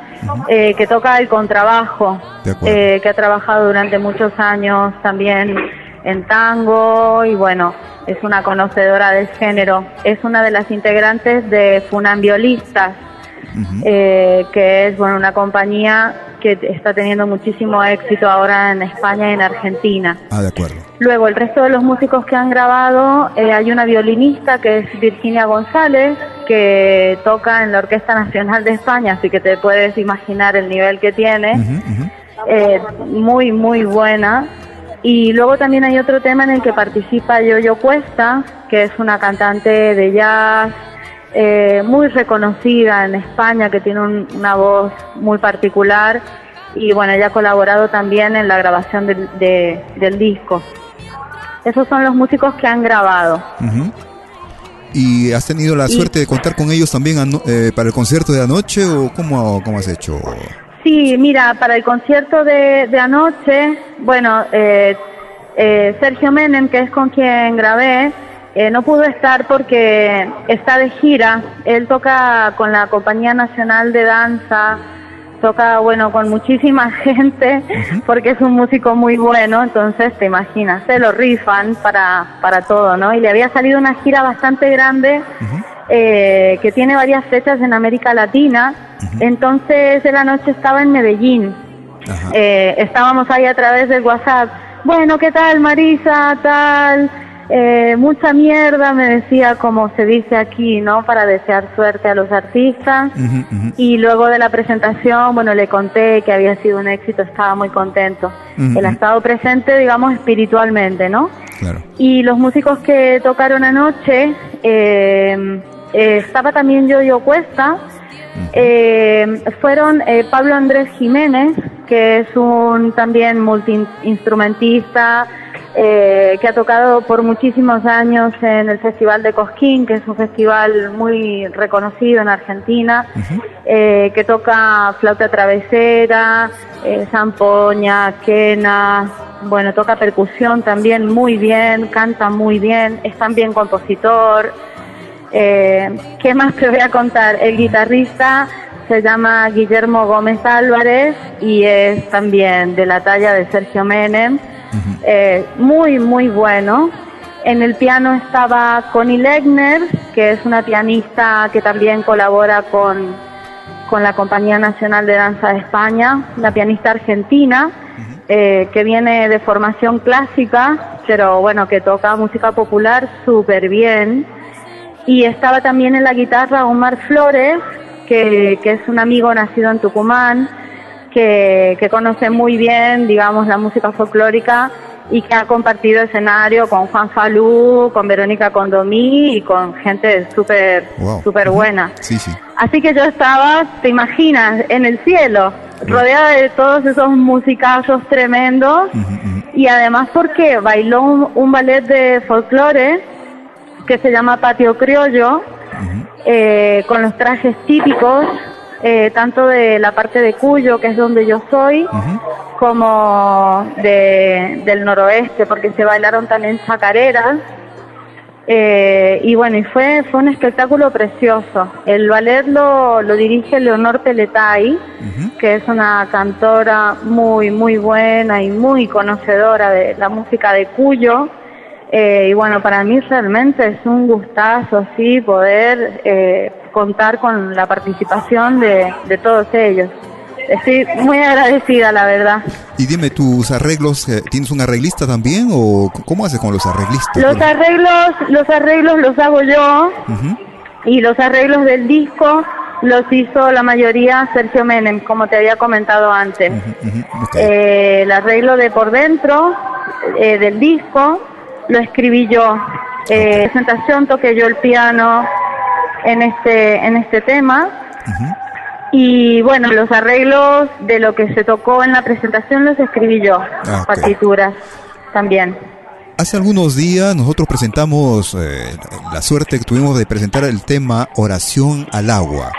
eh, que toca el contrabajo, eh, que ha trabajado durante muchos años también en tango y bueno, es una conocedora del género. Es una de las integrantes de Funambiolistas, eh, que es bueno una compañía que está teniendo muchísimo éxito ahora en España y en Argentina. Ah, de acuerdo. Luego, el resto de los músicos que han grabado, eh, hay una violinista que es Virginia González, que toca en la Orquesta Nacional de España, así que te puedes imaginar el nivel que tiene. Eh, muy, muy buena. Y luego también hay otro tema en el que participa Yoyo Cuesta, que es una cantante de jazz eh, muy reconocida en España, que tiene un- una voz muy particular. Y bueno, ella ha colaborado también en la grabación del, de- del disco. Esos son los músicos que han grabado. ¿Y has tenido la Y- suerte de contar con ellos también eh, para el concierto de anoche o cómo, cómo has hecho? Sí, mira, para el concierto de, de anoche, bueno, eh, eh, Sergio Menem, que es con quien grabé, eh, no pudo estar porque está de gira. Él toca con la Compañía Nacional de Danza, toca, bueno, con muchísima gente, porque es un músico muy bueno, entonces te imaginas, se lo rifan para, para todo, ¿no? Y le había salido una gira bastante grande eh, que tiene varias fechas en América Latina. Entonces, de la noche estaba en Medellín. Eh, estábamos ahí a través del WhatsApp. Bueno, ¿qué tal, Marisa? Tal. Eh, mucha mierda, me decía, como se dice aquí, ¿no? Para desear suerte a los artistas. Y luego de la presentación, bueno, le conté que había sido un éxito, estaba muy contento. Él ha estado presente, digamos, espiritualmente, ¿no? Claro. Y los músicos que tocaron anoche, eh, eh, estaba también Yoyo Cuesta, eh, fueron eh, Pablo Andrés Jiménez, que es un también multiinstrumentista, eh, que ha tocado por muchísimos años en el Festival de Cosquín, que es un festival muy reconocido en Argentina, eh, que toca flauta travesera, eh, zampoña, quena, bueno, toca percusión también muy bien, canta muy bien, es también compositor. Eh, ¿Qué más te voy a contar? El guitarrista se llama Guillermo Gómez Álvarez y es también de la talla de Sergio Menem. Eh, muy, muy bueno. En el piano estaba Connie Legner, que es una pianista que también colabora con, con la Compañía Nacional de Danza de España, una pianista argentina, eh, que viene de formación clásica, pero bueno, que toca música popular súper bien. Y estaba también en la guitarra Omar Flores, que, que es un amigo nacido en Tucumán, que, que conoce muy bien, digamos, la música folclórica y que ha compartido escenario con Juan Falú, con Verónica Condomí y con gente súper Wow. súper buena. Sí, sí. Así que yo estaba, te imaginas, en el cielo, rodeada de todos esos musicazos tremendos y además porque bailó un, un ballet de folclore que se llama Patio Criollo eh, con los trajes típicos, eh, tanto de la parte de Cuyo, que es donde yo soy, como de, del noroeste, porque se bailaron también chacareras. Eh, y bueno, y fue, fue un espectáculo precioso. El ballet lo, lo dirige Leonor Peletay, que es una cantora muy, muy buena y muy conocedora de la música de Cuyo. Eh, y bueno, para mí realmente es un gustazo, sí, poder eh, contar con la participación de, de todos ellos. Estoy muy agradecida, la verdad. Y dime, ¿tus arreglos, eh, tienes un arreglista también o cómo haces con los arreglistas? Los arreglos, los arreglos los hago yo y los arreglos del disco los hizo la mayoría Sergio Menem, como te había comentado antes. Eh, el arreglo de por dentro eh, del disco lo escribí yo. Eh, en presentación toqué yo el piano en este en este tema. Y bueno, los arreglos de lo que se tocó en la presentación los escribí yo, Ah, partituras también. Hace algunos días nosotros presentamos, eh, la suerte que tuvimos de presentar el tema Oración al Agua.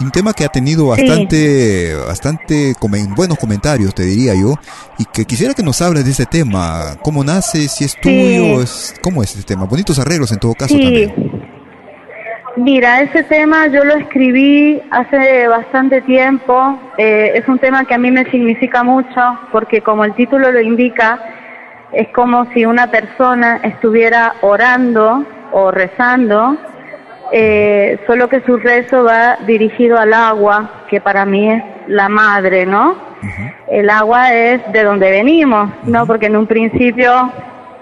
Un tema que ha tenido Sí. bastante, bastante comen- buenos comentarios, te diría yo, y que quisiera que nos hables de ese tema. ¿Cómo nace? ¿Si es tuyo? Es, ¿Cómo es este tema? Bonitos arreglos en todo caso Sí. también. Mira, ese tema yo lo escribí hace bastante tiempo. Eh, es un tema que a mí me significa mucho porque como el título lo indica, es como si una persona estuviera orando o rezando, eh, solo que su rezo va dirigido al agua, que para mí es la madre, ¿no? El agua es de donde venimos, ¿no? Porque en un principio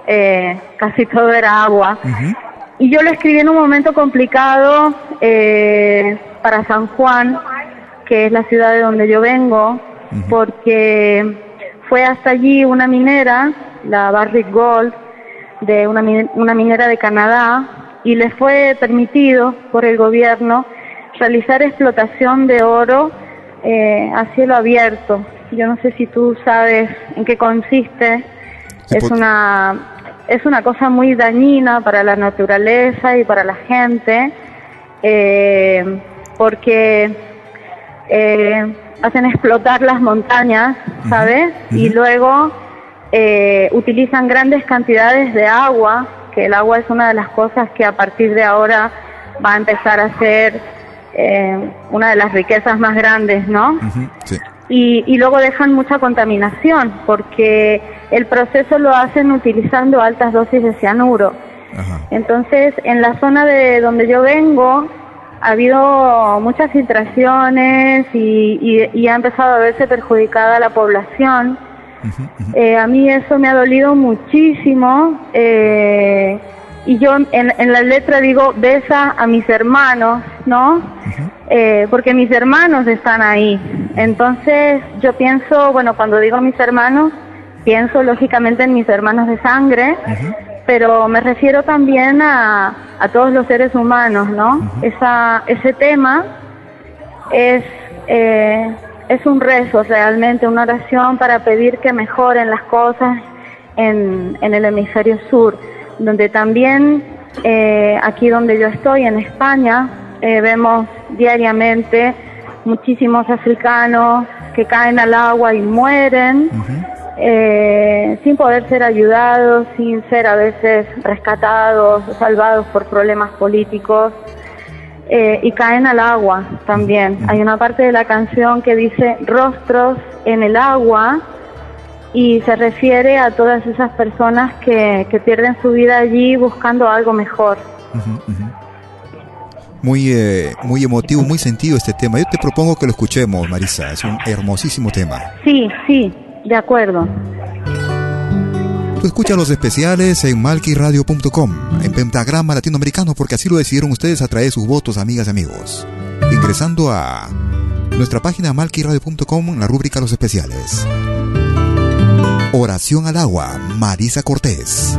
eh, casi todo era agua. Y yo lo escribí en un momento complicado eh, para San Juan, que es la ciudad de donde yo vengo, porque fue hasta allí una minera, la Barrick Gold, de una, una minera de Canadá, y le fue permitido por el gobierno realizar explotación de oro eh, a cielo abierto. Yo no sé si tú sabes en qué consiste. Es una es una cosa muy dañina para la naturaleza y para la gente, eh, porque eh, hacen explotar las montañas, ¿sabes? Y luego eh, utilizan grandes cantidades de agua, que el agua es una de las cosas que a partir de ahora va a empezar a ser eh, una de las riquezas más grandes, ¿no? Sí. y, y luego dejan mucha contaminación porque el proceso lo hacen utilizando altas dosis de cianuro. Entonces, en la zona de donde yo vengo ha habido muchas filtraciones y, y- y ha empezado a verse perjudicada la población. Eh, a mí eso me ha dolido muchísimo eh, y yo en, en la letra digo besa a mis hermanos, ¿no? Eh, porque mis hermanos están ahí. Entonces yo pienso, bueno, cuando digo mis hermanos, pienso lógicamente en mis hermanos de sangre, pero me refiero también a, a todos los seres humanos, ¿no? Esa, ese tema es, eh, es un rezo realmente, una oración para pedir que mejoren las cosas en, en el hemisferio sur, donde también eh, aquí donde yo estoy, en España, eh, vemos diariamente muchísimos africanos que caen al agua y mueren. eh, sin poder ser ayudados, sin ser a veces rescatados, salvados por problemas políticos eh, y caen al agua también. Hay una parte de la canción que dice rostros en el agua y se refiere a todas esas personas que, que pierden su vida allí buscando algo mejor. Muy, eh, muy emotivo, muy sentido este tema. Yo te propongo que lo escuchemos, Marisa. Es un hermosísimo tema. Sí, sí, de acuerdo. Tú escuchas los especiales en malquiradio.com, en Pentagrama Latinoamericano, porque así lo decidieron ustedes a través de sus votos, amigas y amigos. Ingresando a nuestra página malquiradio.com en la rúbrica Los especiales. Oración al agua, Marisa Cortés.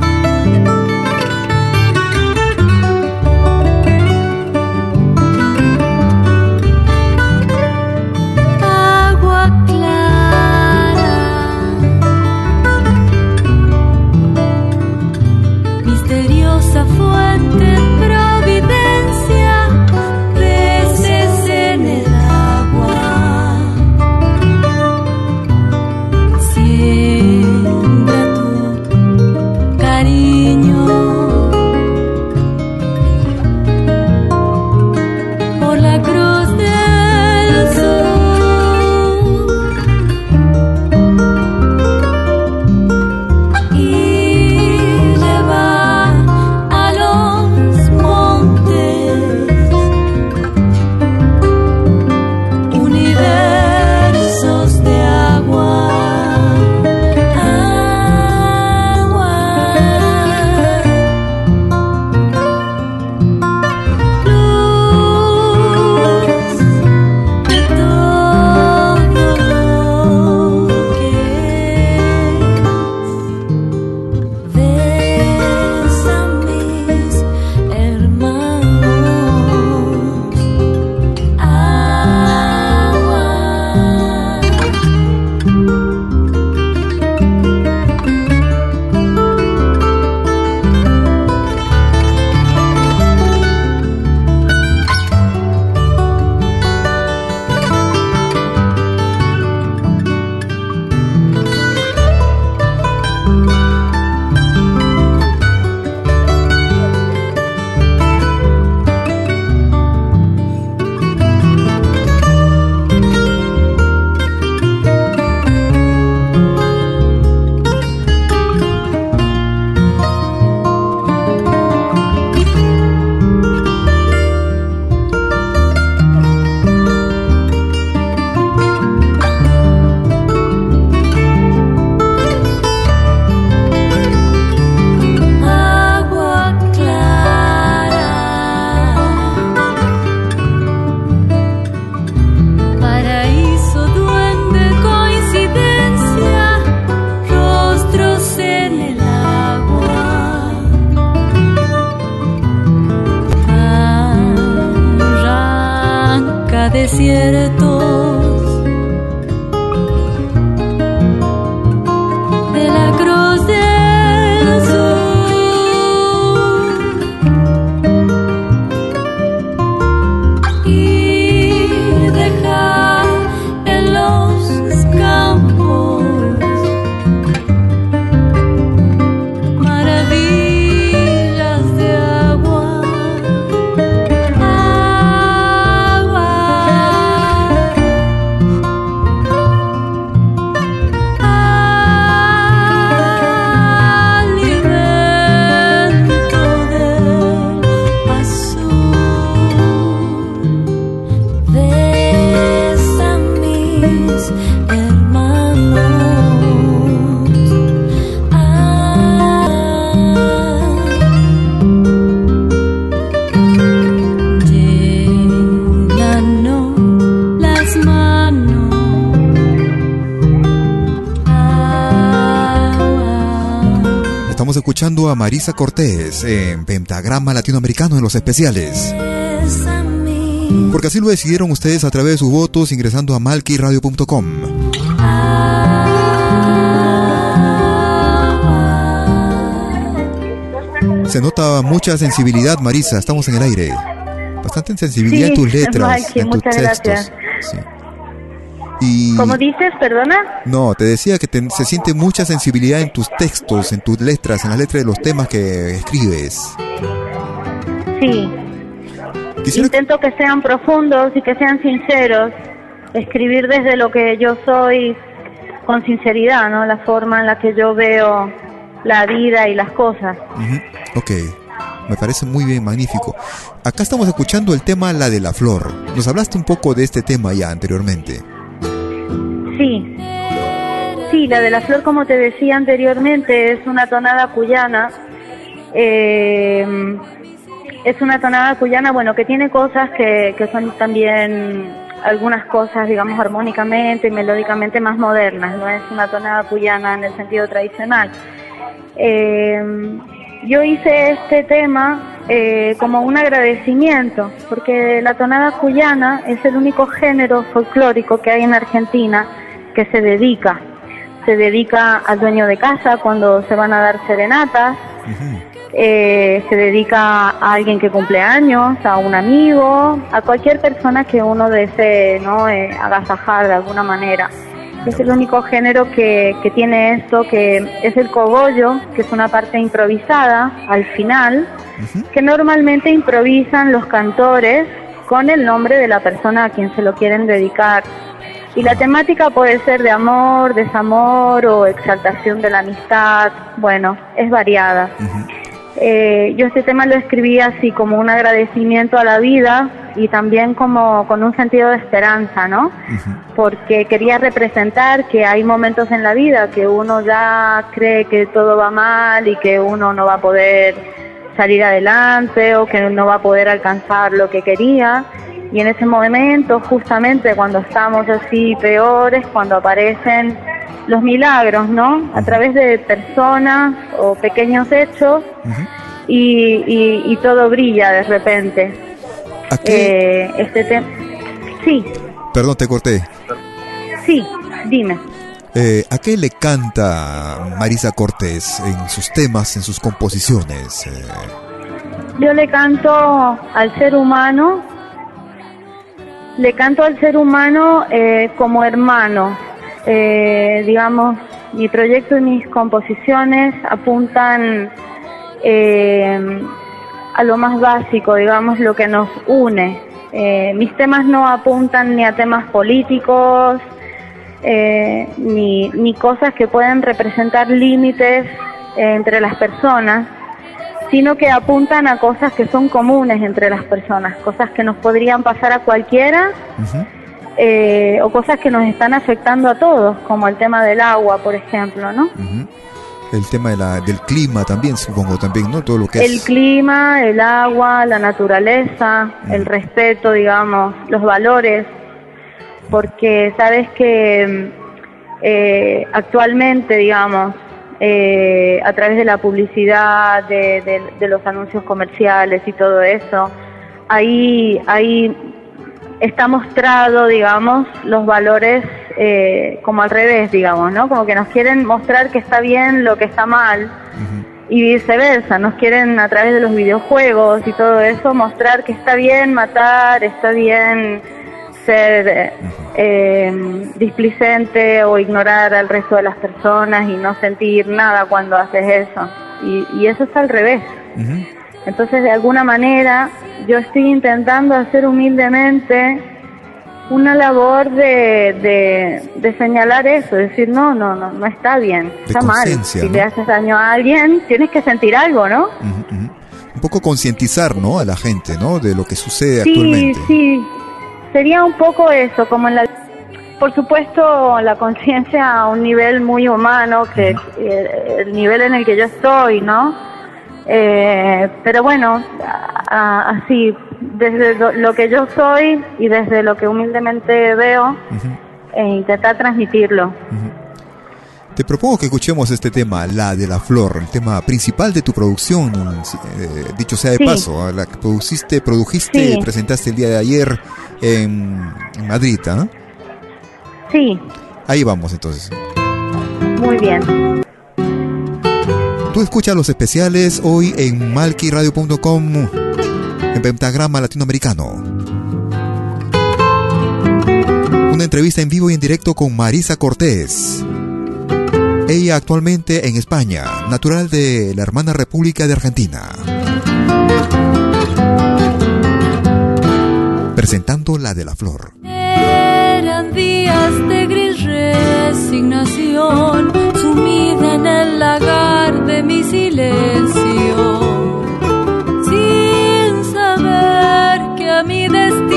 A Marisa Cortés en Pentagrama Latinoamericano en los especiales. Porque así lo decidieron ustedes a través de sus votos ingresando a malquiradio.com. Se nota mucha sensibilidad, Marisa. Estamos en el aire. Bastante sensibilidad en tus letras, en tus textos. gracias. Y ¿Cómo dices, perdona? no, te decía que te- se siente mucha sensibilidad en tus textos, en tus letras, en las letras de los temas que escribes. Sí. Quisiera- Intento que sean profundos y que sean sinceros. Escribir desde lo que yo soy con sinceridad, ¿no? La forma en la que yo veo la vida y las cosas. Ujú, Ok, me parece muy bien, magnífico. Acá estamos escuchando el tema La de la Flor. Nos hablaste un poco de este tema ya anteriormente. La de la flor, como te decía anteriormente, es una tonada cuyana. Eh, es una tonada cuyana, bueno, que tiene cosas que, que son también algunas cosas, digamos, armónicamente y melódicamente más modernas. No es una tonada cuyana en el sentido tradicional. Eh, yo hice este tema eh, como un agradecimiento, porque la tonada cuyana es el único género folclórico que hay en Argentina que se dedica. Se dedica al dueño de casa cuando se van a dar serenatas, eh, se dedica a alguien que cumple años, a un amigo, a cualquier persona que uno desee ¿no? Eh, agasajar de alguna manera. Es el único género que, que tiene esto, que es el cogollo, que es una parte improvisada al final, que normalmente improvisan los cantores con el nombre de la persona a quien se lo quieren dedicar. Y la temática puede ser de amor, desamor o exaltación de la amistad, bueno, es variada. Eh, yo este tema lo escribí así como un agradecimiento a la vida y también como con un sentido de esperanza, ¿no? Porque quería representar que hay momentos en la vida que uno ya cree que todo va mal y que uno no va a poder salir adelante o que no va a poder alcanzar lo que quería. Y en ese momento, justamente cuando estamos así peores, cuando aparecen los milagros, ¿no? A través de personas o pequeños hechos y, y- y todo brilla de repente. Eh, este tema... Sí, Perdón, te corté. sí, dime. Eh, ¿A qué le canta Marisa Cortés en sus temas, en sus composiciones? Eh, Yo le canto al ser humano, le canto al ser humano eh, como hermano. Eh, digamos, mi proyecto y mis composiciones apuntan eh, a lo más básico, digamos, lo que nos une. Eh, mis temas no apuntan ni a temas políticos, eh, ni, ni cosas que pueden representar límites eh, entre las personas, sino que apuntan a cosas que son comunes entre las personas, cosas que nos podrían pasar a cualquiera eh, o cosas que nos están afectando a todos, como el tema del agua, por ejemplo, ¿no? el tema de la, del clima también, supongo, también, ¿no? Todo lo que El es... clima, el agua, la naturaleza, el respeto, digamos, los valores, porque sabes que mm, eh, actualmente, digamos, eh, a través de la publicidad, de, de- de los anuncios comerciales y todo eso, hay, hay está mostrado, digamos, los valores eh, como al revés, digamos, ¿no? Como que nos quieren mostrar que está bien lo que está mal. Y viceversa, nos quieren a través de los videojuegos y todo eso mostrar que está bien matar, está bien ser eh, displicente o ignorar al resto de las personas y no sentir nada cuando haces eso. Y, y eso está al revés. Entonces, de alguna manera, yo estoy intentando hacer humildemente una labor de, de, señalar eso, decir, no, no, no, no está bien, está mal. Si le haces daño a alguien, tienes que sentir algo, ¿no? Un poco concientizar, ¿no? A la gente, ¿no? De lo que sucede actualmente. Sí, sí. Sería un poco eso, como en la... Por supuesto, la conciencia a un nivel muy humano, que el nivel en el que yo estoy, ¿no? Eh, pero bueno, así, desde lo, que yo soy y desde lo que humildemente veo, e intentar transmitirlo. Te propongo que escuchemos este tema, la de la flor, el tema principal de tu producción, eh, dicho sea de paso, la que produciste, produjiste presentaste el día de ayer en, Madrid, ¿ah? Sí. Ahí vamos entonces. Muy bien. Tú escuchas los especiales hoy en malquiradio.com en Pentagrama Latinoamericano. Una entrevista en vivo y en directo con Marisa Cortés. Ella actualmente en España, natural de la hermana República de Argentina. Presentando la de la flor. Eran días de gris resignación, sumida en el lagar de mi silencio, sin saber que a mi destino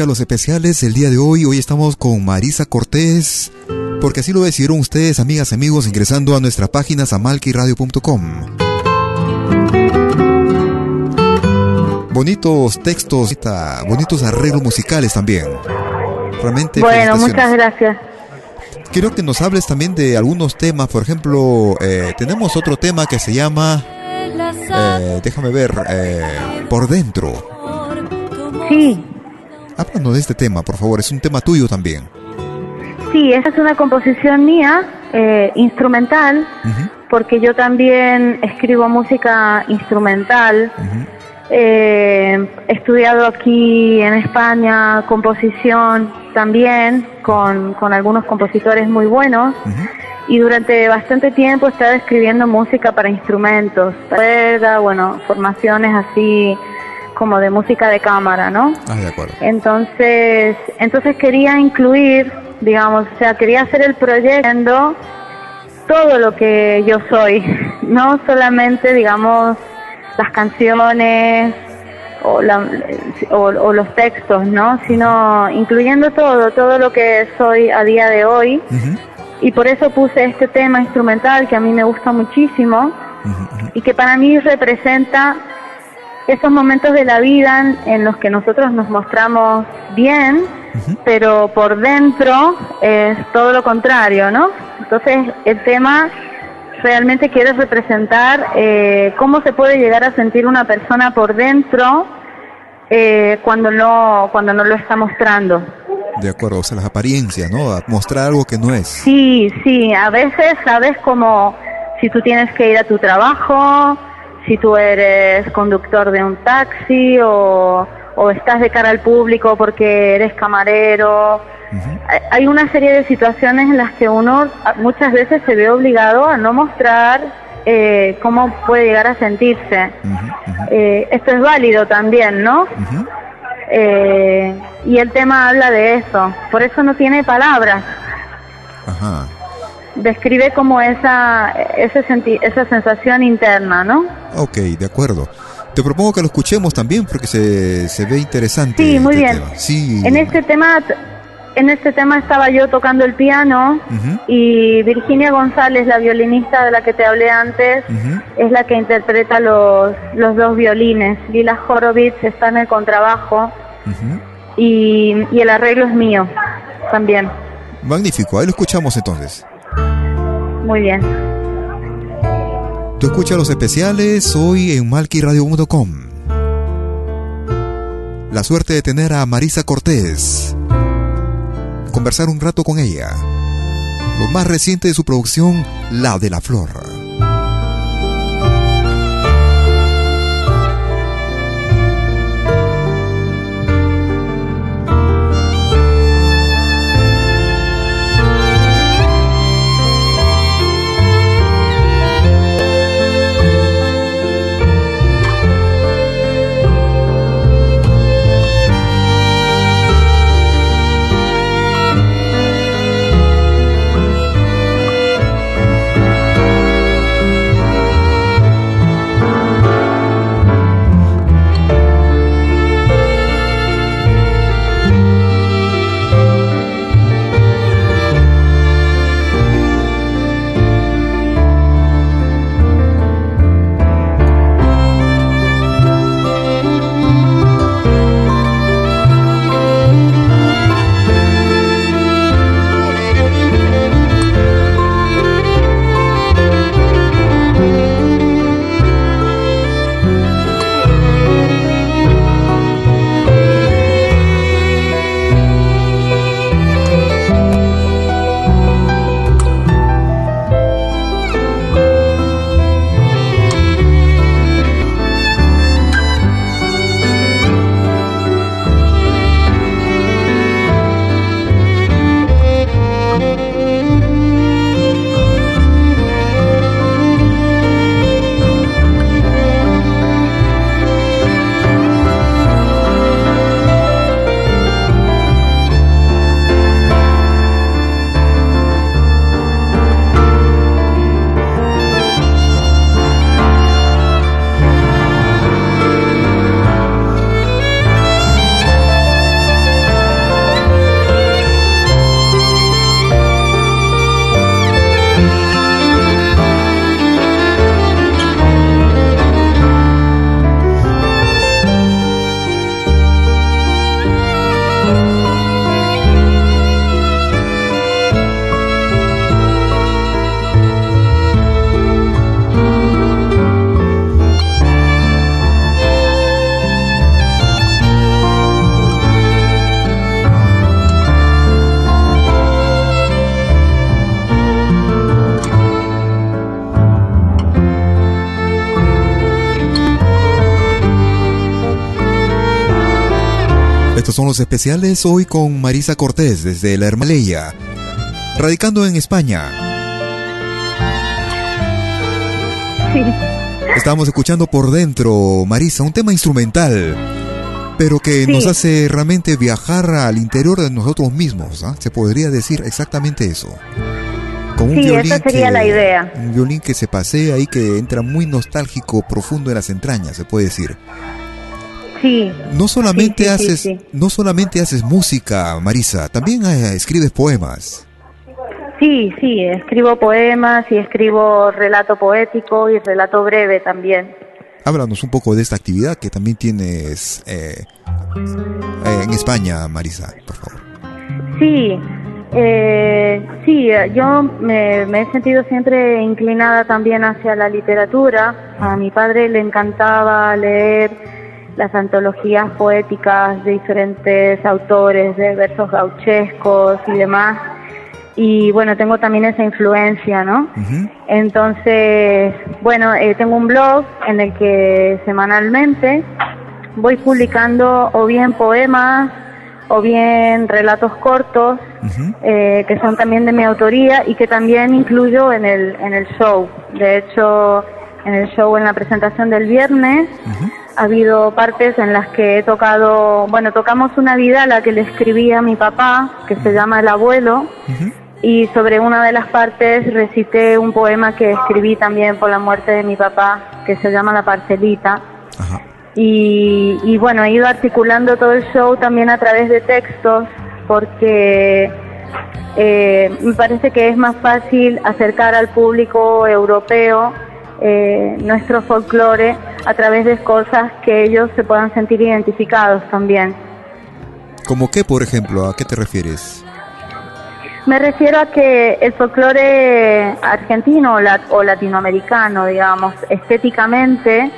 Tú escuchas los especiales el día de hoy. Hoy estamos con Marisa Cortés. Porque así lo decidieron ustedes, amigas y amigos, ingresando a nuestra página samalquiradio.com. Bonitos textos, bonitos arreglos musicales también. Realmente. Bueno, muchas gracias. Quiero que nos hables también de algunos temas. Por ejemplo, eh, tenemos otro tema que se llama. eh, déjame ver. eh, por dentro. Sí. Háblanos de este tema, por favor. Es un tema tuyo también. Sí, esa es una composición mía, eh, instrumental, porque yo también escribo música instrumental. Eh, he estudiado aquí en España composición también con, con algunos compositores muy buenos y durante bastante tiempo he estado escribiendo música para instrumentos, para bueno, formaciones así como de música de cámara, ¿no? Ah, de acuerdo. Entonces, entonces quería incluir, digamos, o sea, quería hacer el proyecto todo lo que yo soy, no solamente, digamos, las canciones o, la- o, o los textos, ¿no? Sino incluyendo todo, todo lo que soy a día de hoy. Y por eso puse este tema instrumental que a mí me gusta muchísimo y que para mí representa esos momentos de la vida en, los que nosotros nos mostramos bien, pero por dentro es todo lo contrario, ¿no? Entonces el tema realmente quiere representar eh, cómo se puede llegar a sentir una persona por dentro eh, cuando no cuando no lo está mostrando. De acuerdo, o sea, las apariencias, ¿no? A mostrar algo que no es. Sí, sí, a veces sabes como si tú tienes que ir a tu trabajo, si tú eres conductor de un taxi o, o estás de cara al público porque eres camarero. Hay- Hay una serie de situaciones en las que uno a- muchas veces se ve obligado a no mostrar eh, cómo puede llegar a sentirse. Eh, esto es válido también, ¿no? Eh, y el tema habla de eso. Por eso no tiene palabras. Ajá. Describe como esa, ese senti- esa sensación interna, ¿no? Ok, de acuerdo. Te propongo que lo escuchemos también porque se, se ve interesante. Sí, muy este bien. tema. Sí. En este tema, en este tema estaba yo tocando el piano y Virginia González, la violinista de la que te hablé antes, es la que interpreta los, los dos violines. Lila Horowitz está en el contrabajo y, y el arreglo es mío también. Magnífico, ahí lo escuchamos entonces. Muy bien. Tú escuchas los especiales hoy en malquiradio.com. La suerte de tener a Marisa Cortés. Conversar un rato con ella. Lo más reciente de su producción, La de la Flor. Especiales hoy con Marisa Cortés desde La Hermaleya, radicando en España. Sí. Estamos escuchando por dentro, Marisa, un tema instrumental, pero que Sí. nos hace realmente viajar al interior de nosotros mismos. ¿ah? Se podría decir exactamente eso. Con un Sí, violín esa sería que- la idea. Un violín que se pasea y que entra muy nostálgico, profundo en las entrañas, se puede decir. Sí. No solamente Sí, sí, sí, haces, sí. no solamente haces música, Marisa, también eh, escribes poemas. Sí, sí, escribo poemas y escribo relato poético y relato breve también. Háblanos un poco de esta actividad que también tienes eh, eh, en España, Marisa, por favor. Sí, eh, sí, yo me, me he sentido siempre inclinada también hacia la literatura. A mi padre le encantaba leer las antologías poéticas de diferentes autores, de versos gauchescos y demás. Y bueno, tengo también esa influencia, ¿no? Entonces, bueno, eh, tengo un blog en el que semanalmente voy publicando o bien poemas o bien relatos cortos eh, que son también de mi autoría y que también incluyo en el, en el show. De hecho, en el show, en la presentación del viernes, ha habido partes en las que he tocado, bueno, tocamos una vida a la que le escribí a mi papá, que se llama El abuelo, y sobre una de las partes recité un poema que escribí también por la muerte de mi papá, que se llama La parcelita. Y, y bueno, he ido articulando todo el show también a través de textos, porque eh, me parece que es más fácil acercar al público europeo eh, nuestro folclore a través de cosas que ellos se puedan sentir identificados también. ¿Cómo qué, por ejemplo? ¿A qué te refieres? Me refiero a que el folclore argentino o, o latinoamericano, digamos, estéticamente,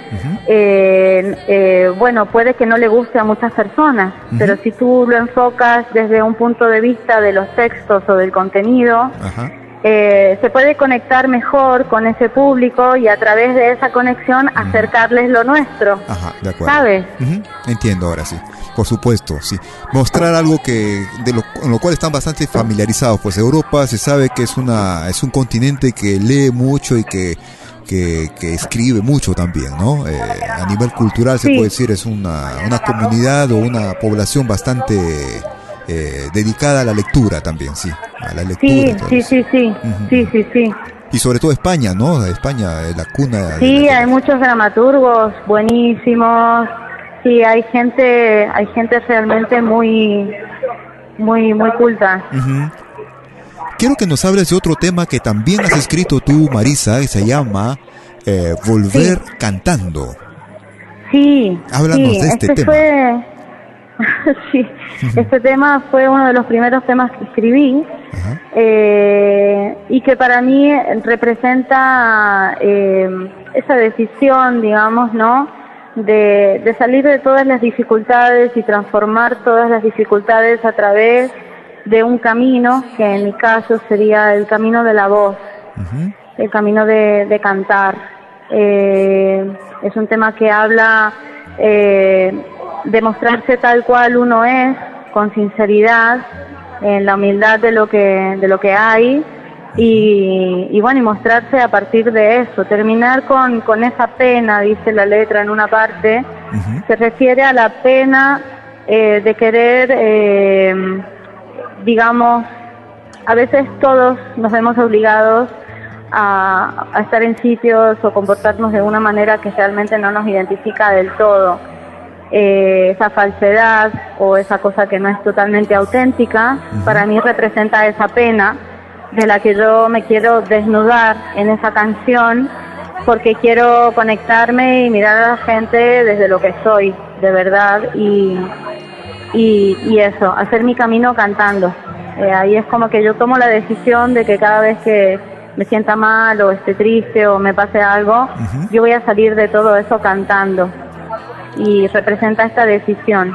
eh, eh, bueno, puede que no le guste a muchas personas, pero si tú lo enfocas desde un punto de vista de los textos o del contenido, eh, se puede conectar mejor con ese público y a través de esa conexión acercarles lo nuestro. Ajá, de acuerdo. ¿Sabes? Entiendo ahora sí. Por supuesto, sí. Mostrar algo que de lo, con lo cual están bastante familiarizados. Pues Europa se sabe que es una es un continente que lee mucho y que que, que escribe mucho también, ¿no? Eh, a nivel cultural se Sí. puede decir es una, una comunidad o una población bastante eh, dedicada a la lectura también, sí, a la lectura. Sí, sí, sí, sí, sí, sí. Y sobre todo España, ¿no? España es la cuna. Sí, la- hay muchos dramaturgos buenísimos. Sí, hay gente, hay gente realmente muy, muy, muy culta. Ujú. Quiero que nos hables de otro tema que también has escrito tú, Marisa, que se llama eh, Volver cantando. Sí, Háblanos sí, de este tema. fue, sí, este tema fue uno de los primeros temas que escribí eh, y que para mí representa eh, esa decisión, digamos, ¿no? De, de salir de todas las dificultades y transformar todas las dificultades a través de un camino que en mi caso sería el camino de la voz, el camino de, de cantar. Eh, es un tema que habla eh, de mostrarse tal cual uno es, con sinceridad, en la humildad de lo que, de lo que hay y, y bueno, y mostrarse a partir de eso, terminar con, con esa pena, dice la letra en una parte, se refiere a la pena eh, de querer, eh, digamos, a veces todos nos vemos obligados a, a estar en sitios o comportarnos de una manera que realmente no nos identifica del todo. Eh, esa falsedad o esa cosa que no es totalmente auténtica, para mí representa esa pena de la que yo me quiero desnudar en esa canción porque quiero conectarme y mirar a la gente desde lo que soy, de verdad, y, y, y eso, hacer mi camino cantando. Eh, ahí es como que yo tomo la decisión de que cada vez que me sienta mal o esté triste o me pase algo, yo voy a salir de todo eso cantando. Y representa esta decisión.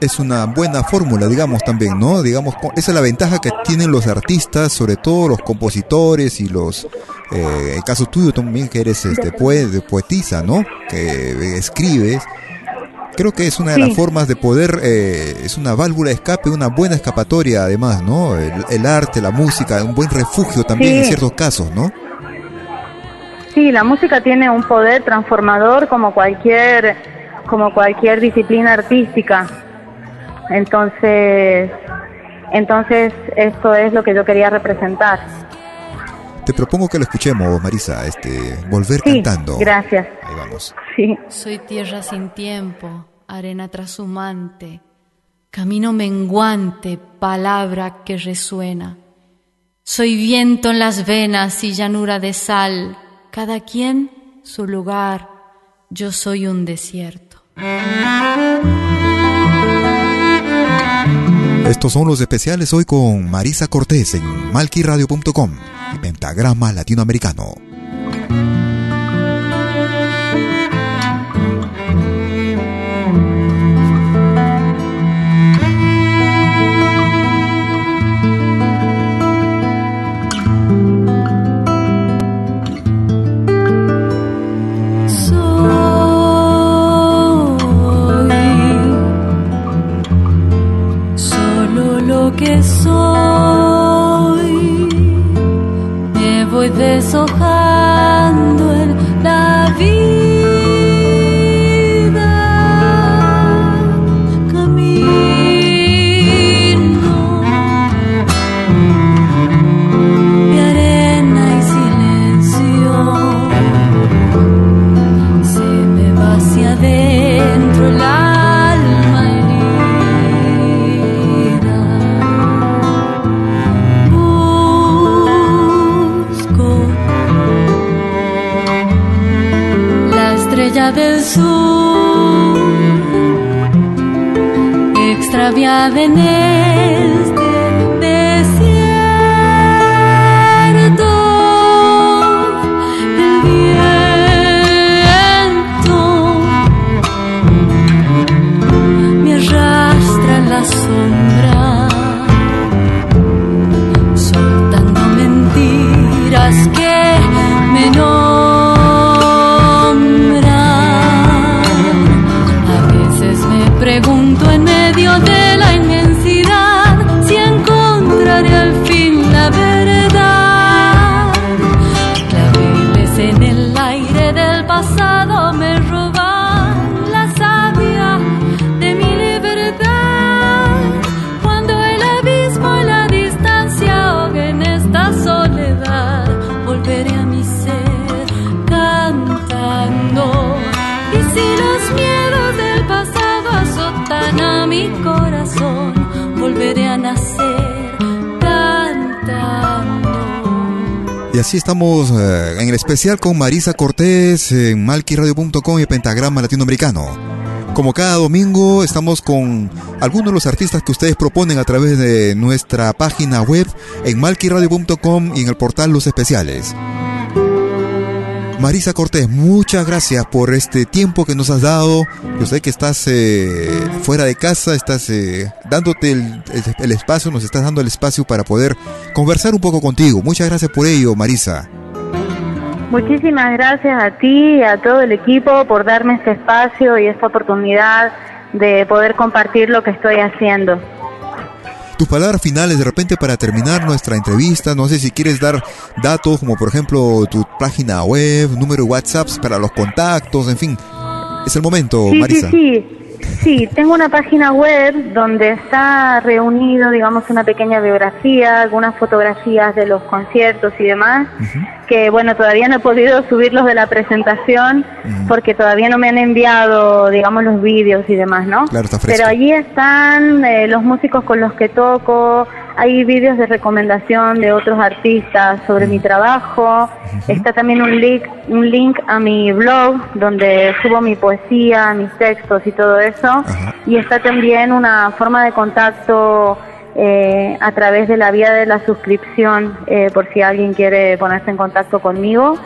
Es una buena fórmula, digamos también, ¿no? Digamos, esa es la ventaja que tienen los artistas, sobre todo los compositores y los, eh, en caso tuyo también que eres este poe- poetisa, ¿no? Que escribes, Creo que es una de Sí. las formas de poder, eh, es una válvula de escape, una buena escapatoria además, ¿no? El, el arte, la música, un buen refugio también Sí. en ciertos casos, ¿no? Sí, la música tiene un poder transformador como cualquier, como cualquier disciplina artística. Entonces, entonces esto es lo que yo quería representar. Te propongo que lo escuchemos, Marisa, este, volver Sí, cantando. gracias. Ahí vamos. Sí. Soy tierra sin tiempo, arena trashumante, camino menguante, palabra que resuena. Soy viento en las venas y llanura de sal, cada quien su lugar, yo soy un desierto. Estos son los especiales hoy con Marisa Cortés en malquiradio.com y Pentagrama Latinoamericano. Voy deshojando del sur, extraviada en este así estamos eh, en el especial con Marisa Cortés en malquiradio.com y Pentagrama Latinoamericano. Como cada domingo estamos con algunos de los artistas que ustedes proponen a través de nuestra página web en malquiradio.com y en el portal Los Especiales. Marisa Cortés, muchas gracias por este tiempo que nos has dado. Yo sé que estás eh, fuera de casa, estás eh, dándote el, el- el espacio, nos estás dando el espacio para poder conversar un poco contigo. Muchas gracias por ello, Marisa. Muchísimas gracias a ti y a todo el equipo por darme este espacio y esta oportunidad de poder compartir lo que estoy haciendo. Tus palabras finales de repente para terminar nuestra entrevista, no sé si quieres dar datos como por ejemplo tu página web, número de WhatsApp para los contactos, en fin. Es el momento, Sí, Marisa. sí, sí. Sí, tengo una página web donde está reunido, digamos, una pequeña biografía, algunas fotografías de los conciertos y demás, que bueno, todavía no he podido subirlos de la presentación porque todavía no me han enviado, digamos, los vídeos y demás, ¿no? Claro, está. Pero allí están eh, los músicos con los que toco, hay vídeos de recomendación de otros artistas sobre mi trabajo, está también un link, un link a mi blog donde subo mi poesía, mis textos y todo eso, y está también una forma de contacto eh, a través de la vía de la suscripción, eh, por si alguien quiere ponerse en contacto conmigo.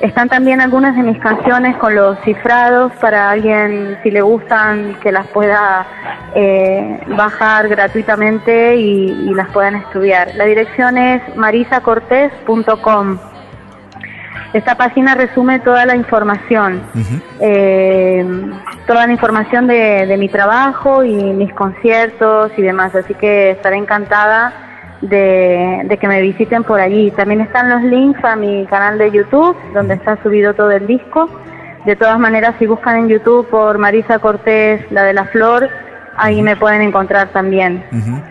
Están también algunas de mis canciones con los cifrados para alguien, si le gustan, que las pueda eh, bajar gratuitamente y, y las puedan estudiar. La dirección es marisacortés.com. Esta página resume toda la información, eh, toda la información de, de mi trabajo y mis conciertos y demás, así que estaré encantada de, de que me visiten por allí. También están los links a mi canal de YouTube, donde está subido todo el disco. De todas maneras, si buscan en YouTube por Marisa Cortés, la de la flor, ahí me pueden encontrar también. Ujú.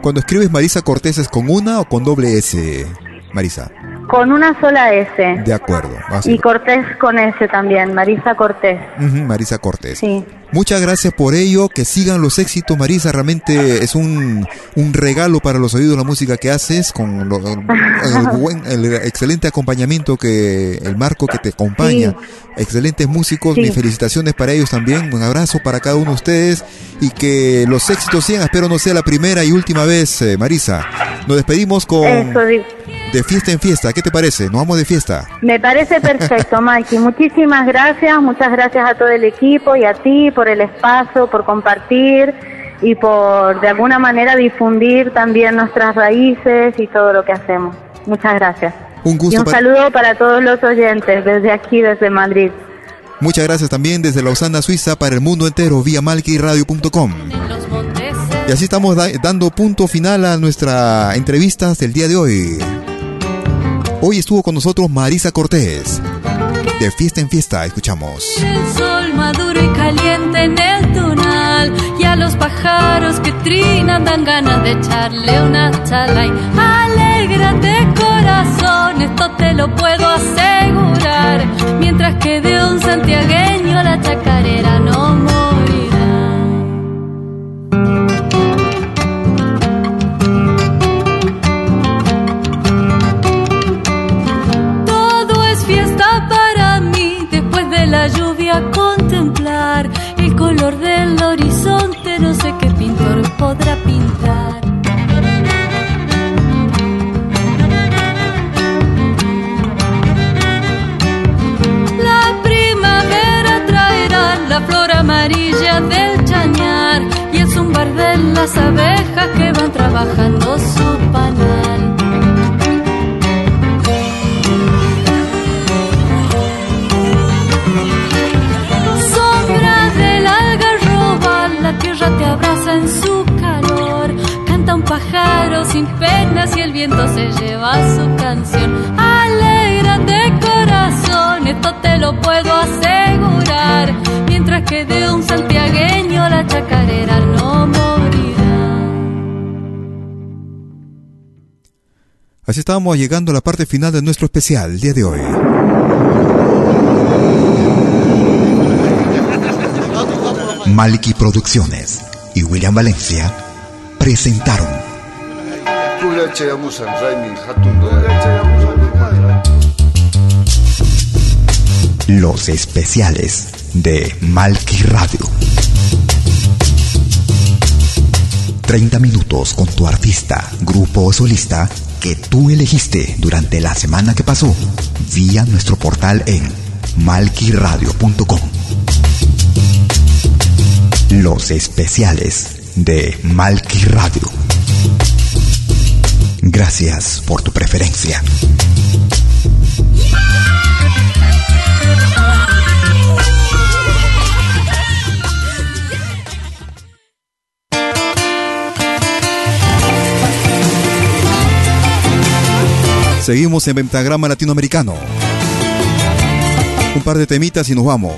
Cuando escribes Marisa Cortés es con una o con doble S, Marisa. Con una sola S. De acuerdo. Y Cortés con S también, Marisa Cortés. Marisa Cortés. Sí. Muchas gracias por ello, que sigan los éxitos, Marisa. Realmente es un, un regalo para los oídos la música que haces, con lo- el, buen, el excelente acompañamiento que el marco que te acompaña. Excelentes músicos, Sí. mis felicitaciones para ellos también. Un abrazo para cada uno de ustedes y que los éxitos sigan. Espero no sea la primera y última vez, eh, Marisa. Nos despedimos con Eso. De fiesta en fiesta. ¿Qué te parece? Nos vamos de fiesta. Me parece perfecto, Mikey. Muchísimas gracias, muchas gracias a todo el equipo y a ti por el espacio, por compartir y por de alguna manera difundir también nuestras raíces y todo lo que hacemos. Muchas gracias. Un gusto Y un para- saludo para todos los oyentes desde aquí, desde Madrid. Muchas gracias también desde Lausana, Suiza, para el mundo entero, vía malquiradio.com. Y así estamos da- dando punto final a nuestra entrevista del día de hoy. Hoy estuvo con nosotros Marisa Cortés. De fiesta en fiesta, escuchamos. El sol maduro y caliente en el tunal y a los pájaros que trinan dan ganas de echarle una chala y alégrate corazón, esto te lo puedo asegurar, mientras que de un santiagueño la chacarera no morirá. La lluvia contemplar el color del horizonte, no sé qué pintor podrá pintar. La primavera traerá la flor amarilla del chañar y el zumbar de las abejas que van trabajando su panal. Te abraza en su calor. Canta un pájaro sin penas y el viento se lleva su canción. Alégrate corazón, esto te lo puedo asegurar. Mientras que de un santiagueño la chacarera no morirá. Así estábamos llegando a la parte final de nuestro especial el día de hoy. Maliki Producciones y William Valencia presentaron los especiales de Malki Radio. 30 minutos con tu artista, grupo o solista que tú elegiste durante la semana que pasó vía nuestro portal en malquiradio.com. Los especiales de Malki Radio. Gracias por tu preferencia. Seguimos en Pentagrama Latinoamericano. Un par de temitas y nos vamos.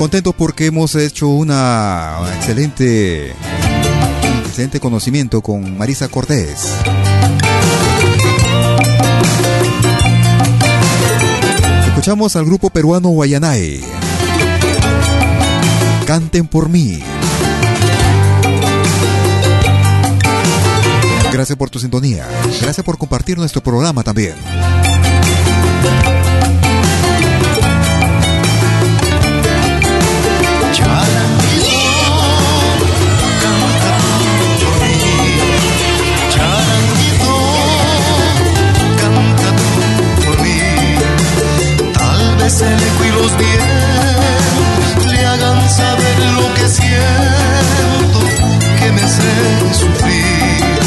Contentos porque hemos hecho una excelente, excelente conocimiento con Marisa Cortés. Escuchamos al grupo peruano Guayanay. Canten por mí. Gracias por tu sintonía. Gracias por compartir nuestro programa también. El eco y los vientos le hagan saber lo que siento, que me hace sufrir.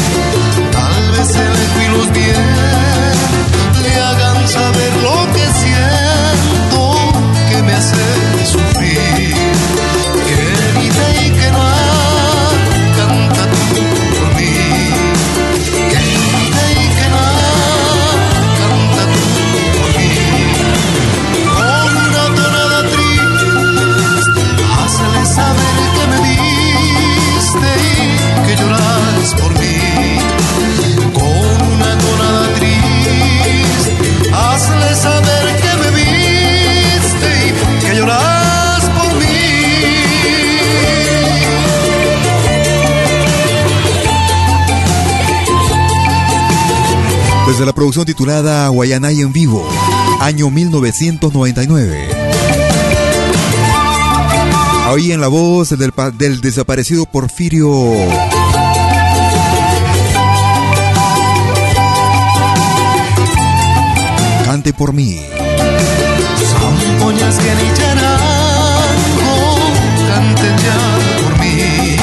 Tal vez el eco y los vientos Desde la producción titulada Guayanay en vivo, año 1999. Ahí en la voz del, del desaparecido Porfirio Cante por mí. Zampoñas que ni charango, cante ya por mí.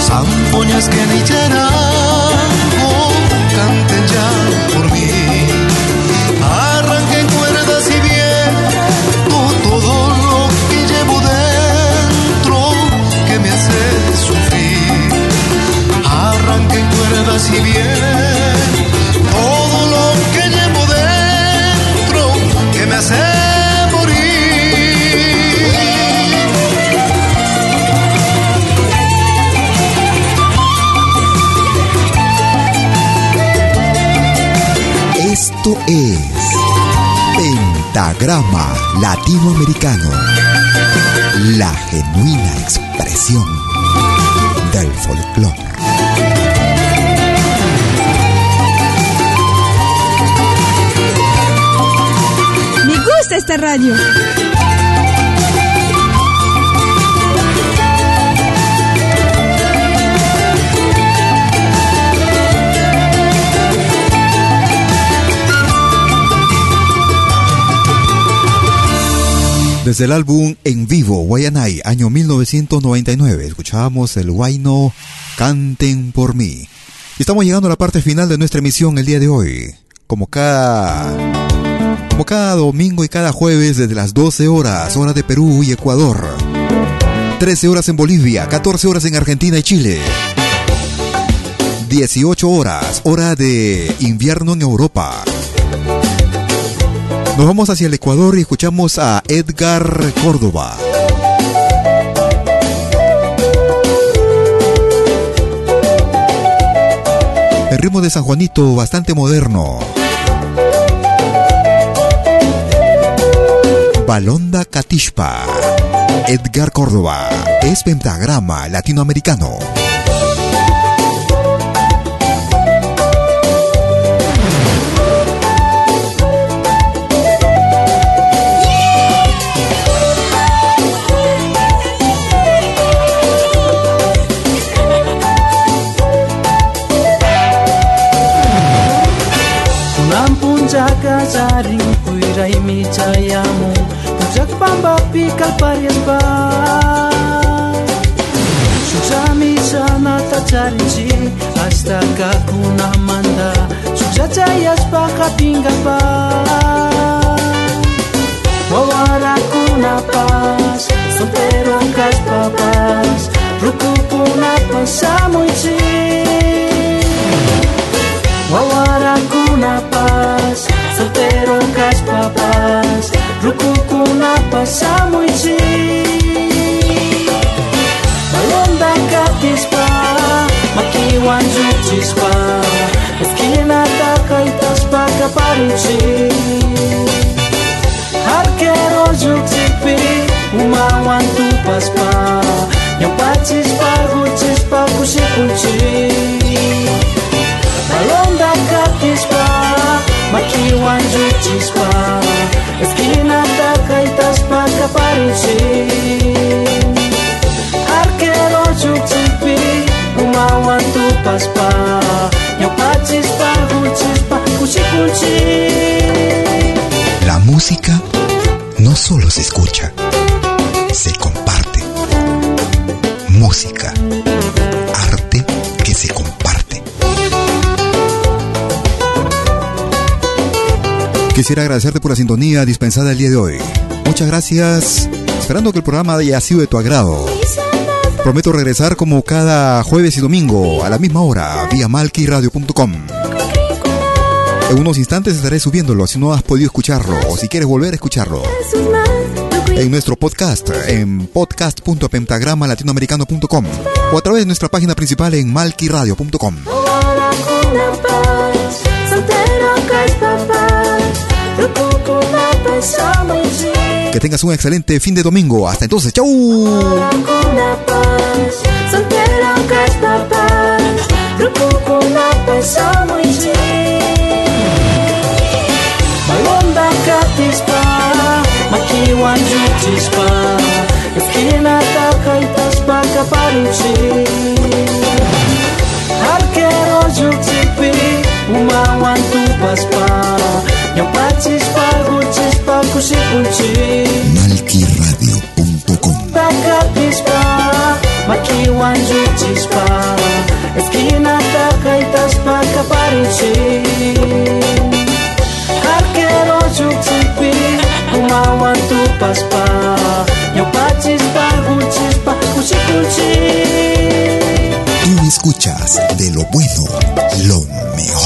Zampoñas que ni charango, cante ya Arranquen cuerdas y viento todo lo que llevo dentro que me hace morir. Esto es Pentagrama Latinoamericano, la genuina expresión del folclore. Radio. Desde el álbum En Vivo, Guayanay, año 1999, escuchábamos el Guayno Canten por mí. Estamos llegando a la parte final de nuestra emisión el día de hoy. Como cada, como cada domingo y cada jueves desde las 12 horas, hora de Perú y Ecuador. 13 horas en Bolivia, 14 horas en Argentina y Chile. 18 horas, hora de invierno en Europa. Nos vamos hacia el Ecuador y escuchamos a Edgar Córdoba. El ritmo de San Juanito bastante moderno. Balonda Catishpa. Edgar Córdoba. Es pentagrama latinoamericano. Pujak pamba pikal parias ba Sujami sana ta carinci Hasta kakuna manda. Suja cayas baka tinggal ba Wawara kuna pas Soltero kas papas Ruku na pasamuji Malenda katispa makiwanjutispa Kafkina o kaparuchi uma jukzipi umawantupaspa Nyampatispa guchispa kushikuchi Malonda katispa makiwanjutispa esquina Arquero Umawan pachispa La música no solo se escucha, se comparte. Música, arte que se comparte. Quisiera agradecerte por la sintonía dispensada el día de hoy. Muchas gracias. Esperando que el programa haya sido de tu agrado. Prometo regresar como cada jueves y domingo a la misma hora vía malquiradio.com. En unos instantes estaré subiéndolo si no has podido escucharlo o si quieres volver a escucharlo. En nuestro podcast en podcast.pentagramalatinoamericano.com o a través de nuestra página principal en malquiradio.com. Que tengas un excelente fin de domingo. Hasta entonces, chau guchispa kusikunchi malquiradio.com takapispa makiwanjuchispa esquinata kaytaspa kaparuchi arquero lluchipi umawan tupaspa ñawpachispa guchispa Tú escuchas de lo bueno, lo mejor.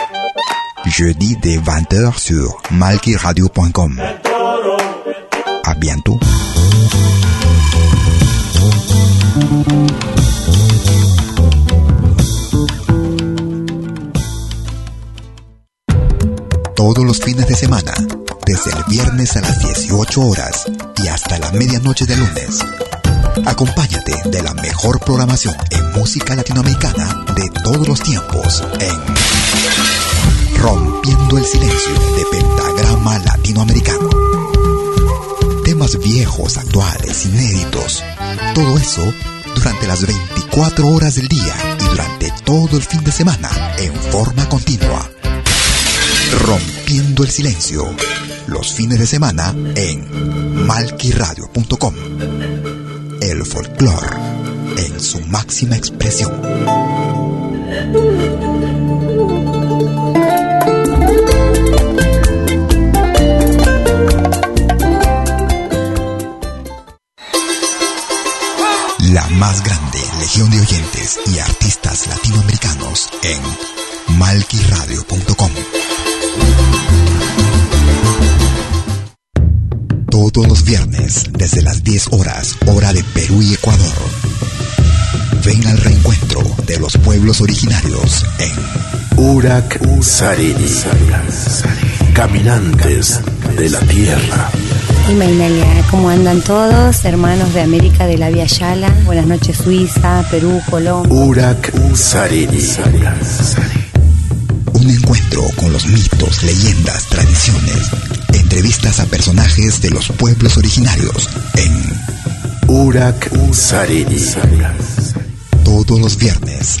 jeudi dès 20h sur malkiradio.com. À bientôt. Todos los fines de semana, desde el viernes a las 18 horas y hasta la medianoche de lunes. Acompáñate de la mejor programación en música latinoamericana de todos los tiempos en Rompiendo el Silencio de Pentagrama Latinoamericano. Temas viejos, actuales, inéditos. Todo eso durante las 24 horas del día y durante todo el fin de semana en forma continua. Rompiendo el silencio. Los fines de semana en malquiradio.com. El folclore en su máxima expresión. En Urak Sarini. Caminantes de la Tierra. Y Mainalia, ¿cómo andan todos? Hermanos de América de la Via Yala. Buenas noches, Suiza, Perú, Colombia. Urak Sarini. Un encuentro con los mitos, leyendas, tradiciones, entrevistas a personajes de los pueblos originarios en Urak Sarini. todos los viernes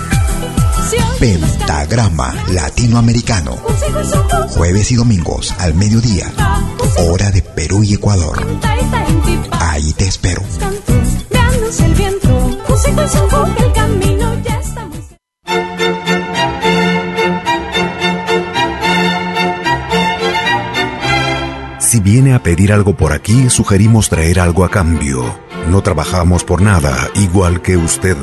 Pentagrama Latinoamericano. Jueves y domingos al mediodía. Hora de Perú y Ecuador. Ahí te espero. Si viene a pedir algo por aquí, sugerimos traer algo a cambio. No trabajamos por nada, igual que usted.